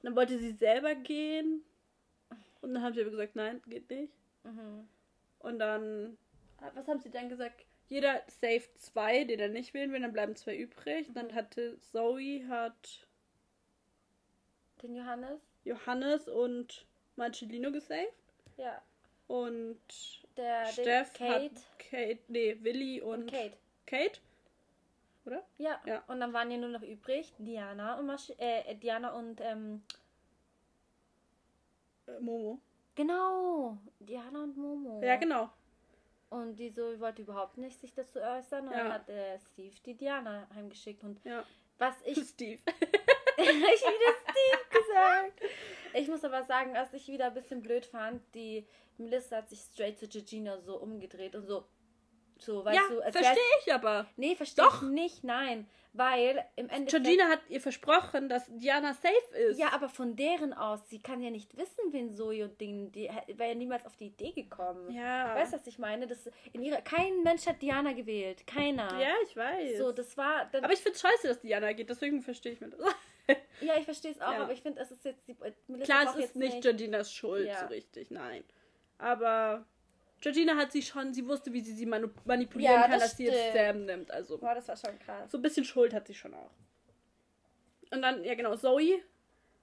Dann wollte sie selber gehen. Und dann haben sie aber gesagt, nein, geht nicht. Mhm. Und dann, was haben sie dann gesagt? Jeder saved zwei, den er nicht wählen will, dann bleiben zwei übrig. Mhm. Dann hatte Zoe hat den Johannes. Johannes und Marcellino gesaved. Ja. Und der, Steff Kate. hat Kate, nee, Willi und, und Kate. Kate? Oder? Ja. ja. Und dann waren ja nur noch übrig Diana und Masch äh, Diana und ähm, äh, Momo. Genau, Diana und Momo. Ja, genau. Und die so wollte überhaupt nicht sich dazu äußern. Und ja. dann hat äh, Steve die Diana heimgeschickt. Und ja. was ich. Steve. ich wieder Steve gesagt. Ich muss aber sagen, was ich wieder ein bisschen blöd fand, die Melissa hat sich straight zu Georgina so umgedreht und so. So, weißt ja, du, verstehe ich aber. Nee, verstehe ich nicht, nein. Weil im Endeffekt. Georgina hat ihr versprochen, dass Diana safe ist. Ja, aber von deren aus, sie kann ja nicht wissen, wen und Ding, die wäre ja niemals auf die Idee gekommen. Ja. Weißt du, was ich meine? Das, in ihrer, kein Mensch hat Diana gewählt. Keiner. Ja, ich weiß. So, das war. Dann, aber ich finde es scheiße, dass Diana geht, deswegen verstehe ich mir das. ja, ich verstehe es auch, ja. aber ich finde, es ist jetzt. Die, Klar, es ist nicht Georginas Schuld, ja. so richtig, nein. Aber Georgina hat sie schon, sie wusste, wie sie sie manipulieren ja, kann, das dass stimmt. sie jetzt Sam nimmt. Also, Boah, das war schon krass. So ein bisschen Schuld hat sie schon auch. Und dann, ja genau, Zoe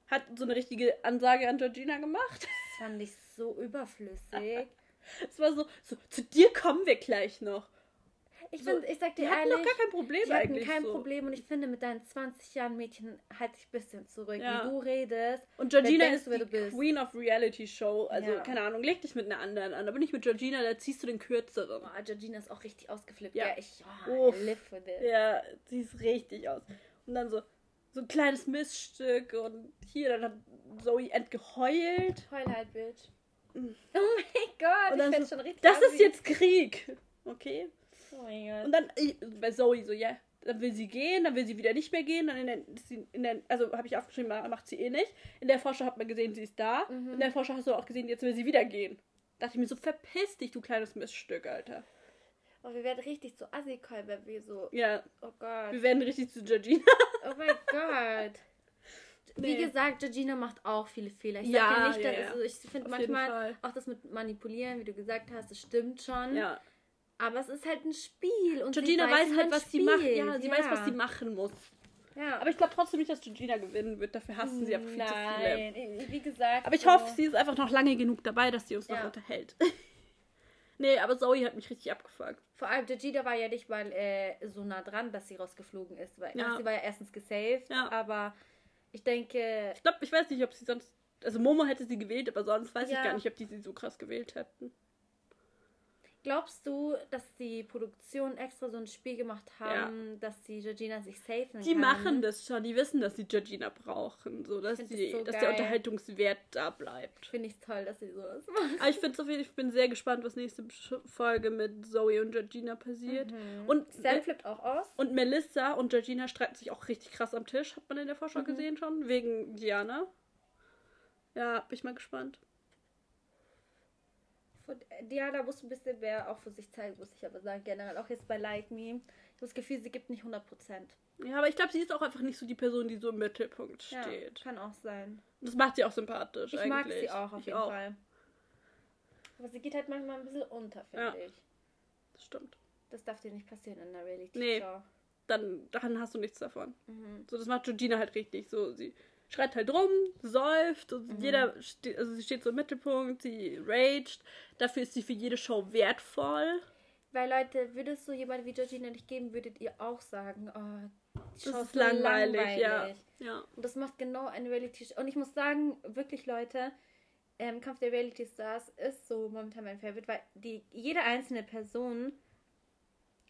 hat so eine richtige Ansage an Georgina gemacht. Das fand ich so überflüssig. Es war so, so, zu dir kommen wir gleich noch. Ich, so, ich sag dir die ehrlich, noch gar kein Problem die hatten kein so. Problem und ich finde, mit deinen 20 Jahren Mädchen halt dich ein bisschen zurück, ja. wie du redest. Und Georgina ist die Queen of Reality Show, also ja. keine Ahnung, leg dich mit einer anderen an, aber nicht mit Georgina, da ziehst du den kürzeren. Oh, Georgina ist auch richtig ausgeflippt. Ja, ja ich oh, live for this. Ja, sie ist richtig aus. Und dann so, so ein kleines Miststück und hier, dann hat Zoe entgeheult. Heul halt, Bitch. Mm. Oh mein Gott, ich find's so, schon richtig Das ist jetzt Krieg. Okay. Oh mein Gott. Und dann bei Zoe so, ja, dann will sie gehen, dann will sie wieder nicht mehr gehen. Dann in der, in der also habe ich aufgeschrieben, macht sie eh nicht. In der Vorschau hat man gesehen, sie ist da. Mhm. In der Vorschau hast du auch gesehen, jetzt will sie wieder gehen. Da dachte ich mir so, verpiss dich, du kleines Miststück, Alter. Oh, wir werden richtig zu assi wenn wir so. Ja. Oh Gott. Wir werden richtig zu Georgina. oh mein Gott. Nee. Wie gesagt, Georgina macht auch viele Fehler. Ich ja, ja nicht, ja, ja. Also ich finde manchmal auch das mit Manipulieren, wie du gesagt hast, das stimmt schon. Ja. Aber es ist halt ein Spiel. Und Georgina weiß, weiß halt, was Spiel. sie macht. Ja, sie ja. weiß, was sie machen muss. Ja. Aber ich glaube trotzdem nicht, dass Georgina gewinnen wird. Dafür hassen sie einfach viel Nein. zu viele. Wie gesagt. Aber ich so hoffe, sie ist einfach noch lange genug dabei, dass sie uns ja. noch unterhält. nee, aber Zoe hat mich richtig abgefuckt. Vor allem Georgina war ja nicht mal äh, so nah dran, dass sie rausgeflogen ist. Weil ja. sie war ja erstens gesaved, ja. aber ich denke. Ich glaube, ich weiß nicht, ob sie sonst. Also Momo hätte sie gewählt, aber sonst weiß ich gar nicht, ob die sie so krass gewählt hätten. Glaubst du, dass die Produktion extra so ein Spiel gemacht haben, ja. dass die Georgina sich safen Die kann? machen das schon, die wissen, dass sie Georgina brauchen, so dass, die, so dass der Unterhaltungswert da bleibt. Finde ich toll, dass sie sowas machen. Aber ich finde so ich bin sehr gespannt, was nächste Folge mit Zoe und Georgina passiert. Mhm. Und Sam flippt auch aus. Und Melissa und Georgina streiten sich auch richtig krass am Tisch, hat man in der Vorschau mhm. gesehen schon, wegen Diana. Ja, bin ich mal gespannt. Diana muss ein bisschen mehr auch für sich zeigen, muss ich aber sagen. Generell auch jetzt bei Like Me. Ich habe das Gefühl, sie gibt nicht 100%. Ja, aber ich glaube, sie ist auch einfach nicht so die Person, die so im Mittelpunkt steht. Ja, kann auch sein. Das macht sie auch sympathisch. Ich eigentlich. mag sie auch auf ich jeden auch. Fall. Aber sie geht halt manchmal ein bisschen unter, finde ja. ich. Das stimmt. Das darf dir nicht passieren in der Reality Show. Nee. Dann, dann hast du nichts davon. Mhm. So, das macht Georgina halt richtig. So, sie schreit halt rum, säuft und mhm. jeder also sie steht so im Mittelpunkt, sie raged. Dafür ist sie für jede Show wertvoll. Weil Leute, würde es so jemand wie Georgina nicht geben, würdet ihr auch sagen, oh, die Show das ist langweilig, langweilig. Ja. ja. Und das macht genau eine Reality Show. Und ich muss sagen, wirklich Leute, ähm, Kampf der Reality Stars ist so momentan mein Favorite, weil die, jede einzelne Person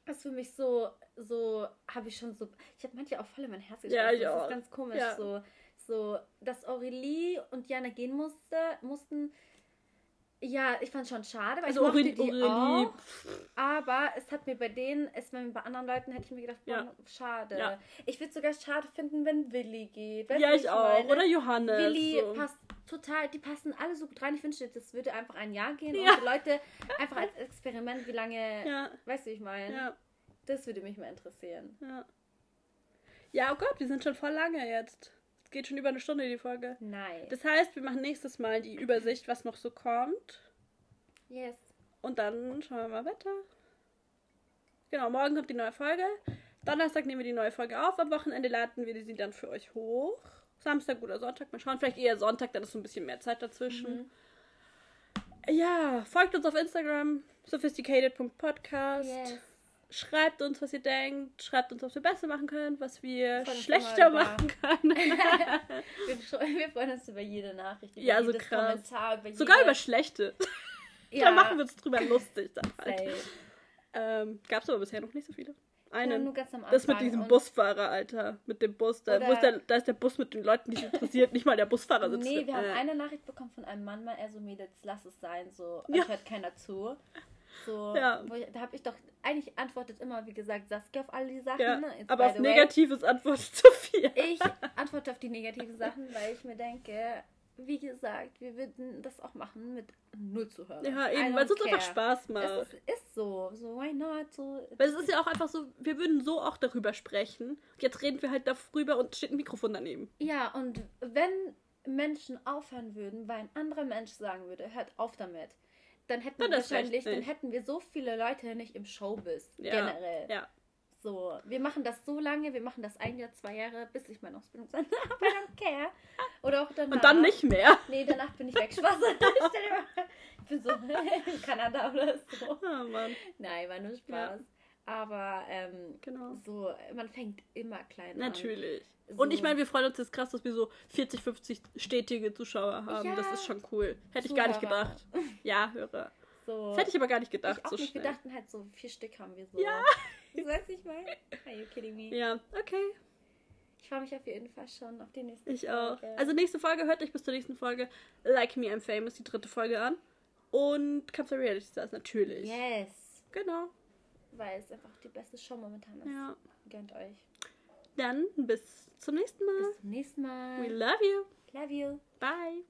ist für mich so, so, habe ich schon so, ich habe manche auch voll in mein Herz geschlossen. Ja, ja. Das ist ganz komisch, ja. so, so, dass Aurelie und Jana gehen musste, mussten, ja, ich fand es schon schade, weil also ich mochte Aurelie, die Aurelie. auch. Aber es hat mir bei denen, es bei anderen Leuten hätte ich mir gedacht, boah, ja. schade. Ja. Ich würde sogar schade finden, wenn Willi geht. Weißt ja, ich auch. Meine? Oder Johannes. Willi so. passt total, die passen alle so gut rein. Ich wünschte, das würde einfach ein Jahr gehen ja. und die Leute einfach als Experiment, wie lange, ja. weißt du, ich meine. Ja. Das würde mich mal interessieren. Ja. Ja, oh Gott, wir sind schon voll lange jetzt geht schon über eine Stunde die Folge. Nein. Das heißt, wir machen nächstes Mal die Übersicht, was noch so kommt. Yes. Und dann schauen wir mal weiter. Genau, morgen kommt die neue Folge. Donnerstag nehmen wir die neue Folge auf. Am Wochenende laden wir sie dann für euch hoch. Samstag oder Sonntag. Mal schauen. Vielleicht eher Sonntag, dann ist so ein bisschen mehr Zeit dazwischen. Mhm. Ja, folgt uns auf Instagram. sophisticated.podcast. Yes. Schreibt uns, was ihr denkt. Schreibt uns, was wir besser machen können, was wir schlechter machen können. wir, wir, freuen uns über jede Nachricht, über ja, so krass. Kommentar, über Sogar jede... über schlechte. Ja. da machen wir uns drüber lustig dann halt. Ähm, Gab es aber bisher noch nicht so viele. Einen. Ja, das mit diesem Busfahrer, Alter. Mit dem Bus. Da, ist der, da ist der Bus mit den Leuten, die sich interessiert. nicht mal der Busfahrer sitzt. Nee, wir äh. haben eine Nachricht bekommen von einem Mann, mal er so, Mädels, lass es sein. So, ja. hört keiner zu. So, ja. ich, da habe ich doch eigentlich antwortet immer, wie gesagt, Saskia auf all die Sachen. Ja, ne? aber auf Negatives antwortet Sophia. Ich antworte auf die negativen Sachen, weil ich mir denke, wie gesagt, wir würden das auch machen mit null Zuhörern. Ja, eben, weil es uns einfach Spaß macht. Es ist, ist, so, so why not? So, weil es ist ja auch einfach so, wir würden so auch darüber sprechen. Jetzt reden wir halt darüber und steht ein Mikrofon daneben. Ja, und wenn Menschen aufhören würden, weil ein anderer Mensch sagen würde, hört auf damit dann hätten wir wahrscheinlich, dann hätten wir so viele Leute nicht im Showbiz ja. generell. Ja. So, wir machen das so lange, wir machen das ein Jahr, zwei Jahre, bis ich meine Ausbildung sage, aber I don't care. Oder auch danach. Und dann nicht mehr. Nee, danach bin ich weg. Spaß. ich bin so in Kanada oder so. Oh Mann. Nein, war nur Spaß. Ja. Aber ähm, genau. so, man fängt immer klein an. Natürlich. So. Und ich meine, wir freuen uns jetzt krass, dass wir so 40, 50 stetige Zuschauer haben. Ja, das ist schon cool. Hätte ich gar nicht gedacht. Ja, Hörer. So. Das hätte ich aber gar nicht gedacht. Ich auch so nicht schnell. gedacht, halt so vier Stück haben wir so. Ja. Du weißt nicht mal. Are you kidding me? Ja, okay. Ich freue mich auf jeden Fall schon auf die nächste ich Folge. Ich auch. Also nächste Folge, hört euch bis zur nächsten Folge Like Me I'm Famous, die dritte Folge an. Und Kampf der Reality Stars natürlich. Yes. Genau. Weil es einfach die beste Show momentan ist. Ja. Gönnt euch. Dann bis zum nächsten Mal. Bis zum nächsten Mal. We love you. Love you. Bye.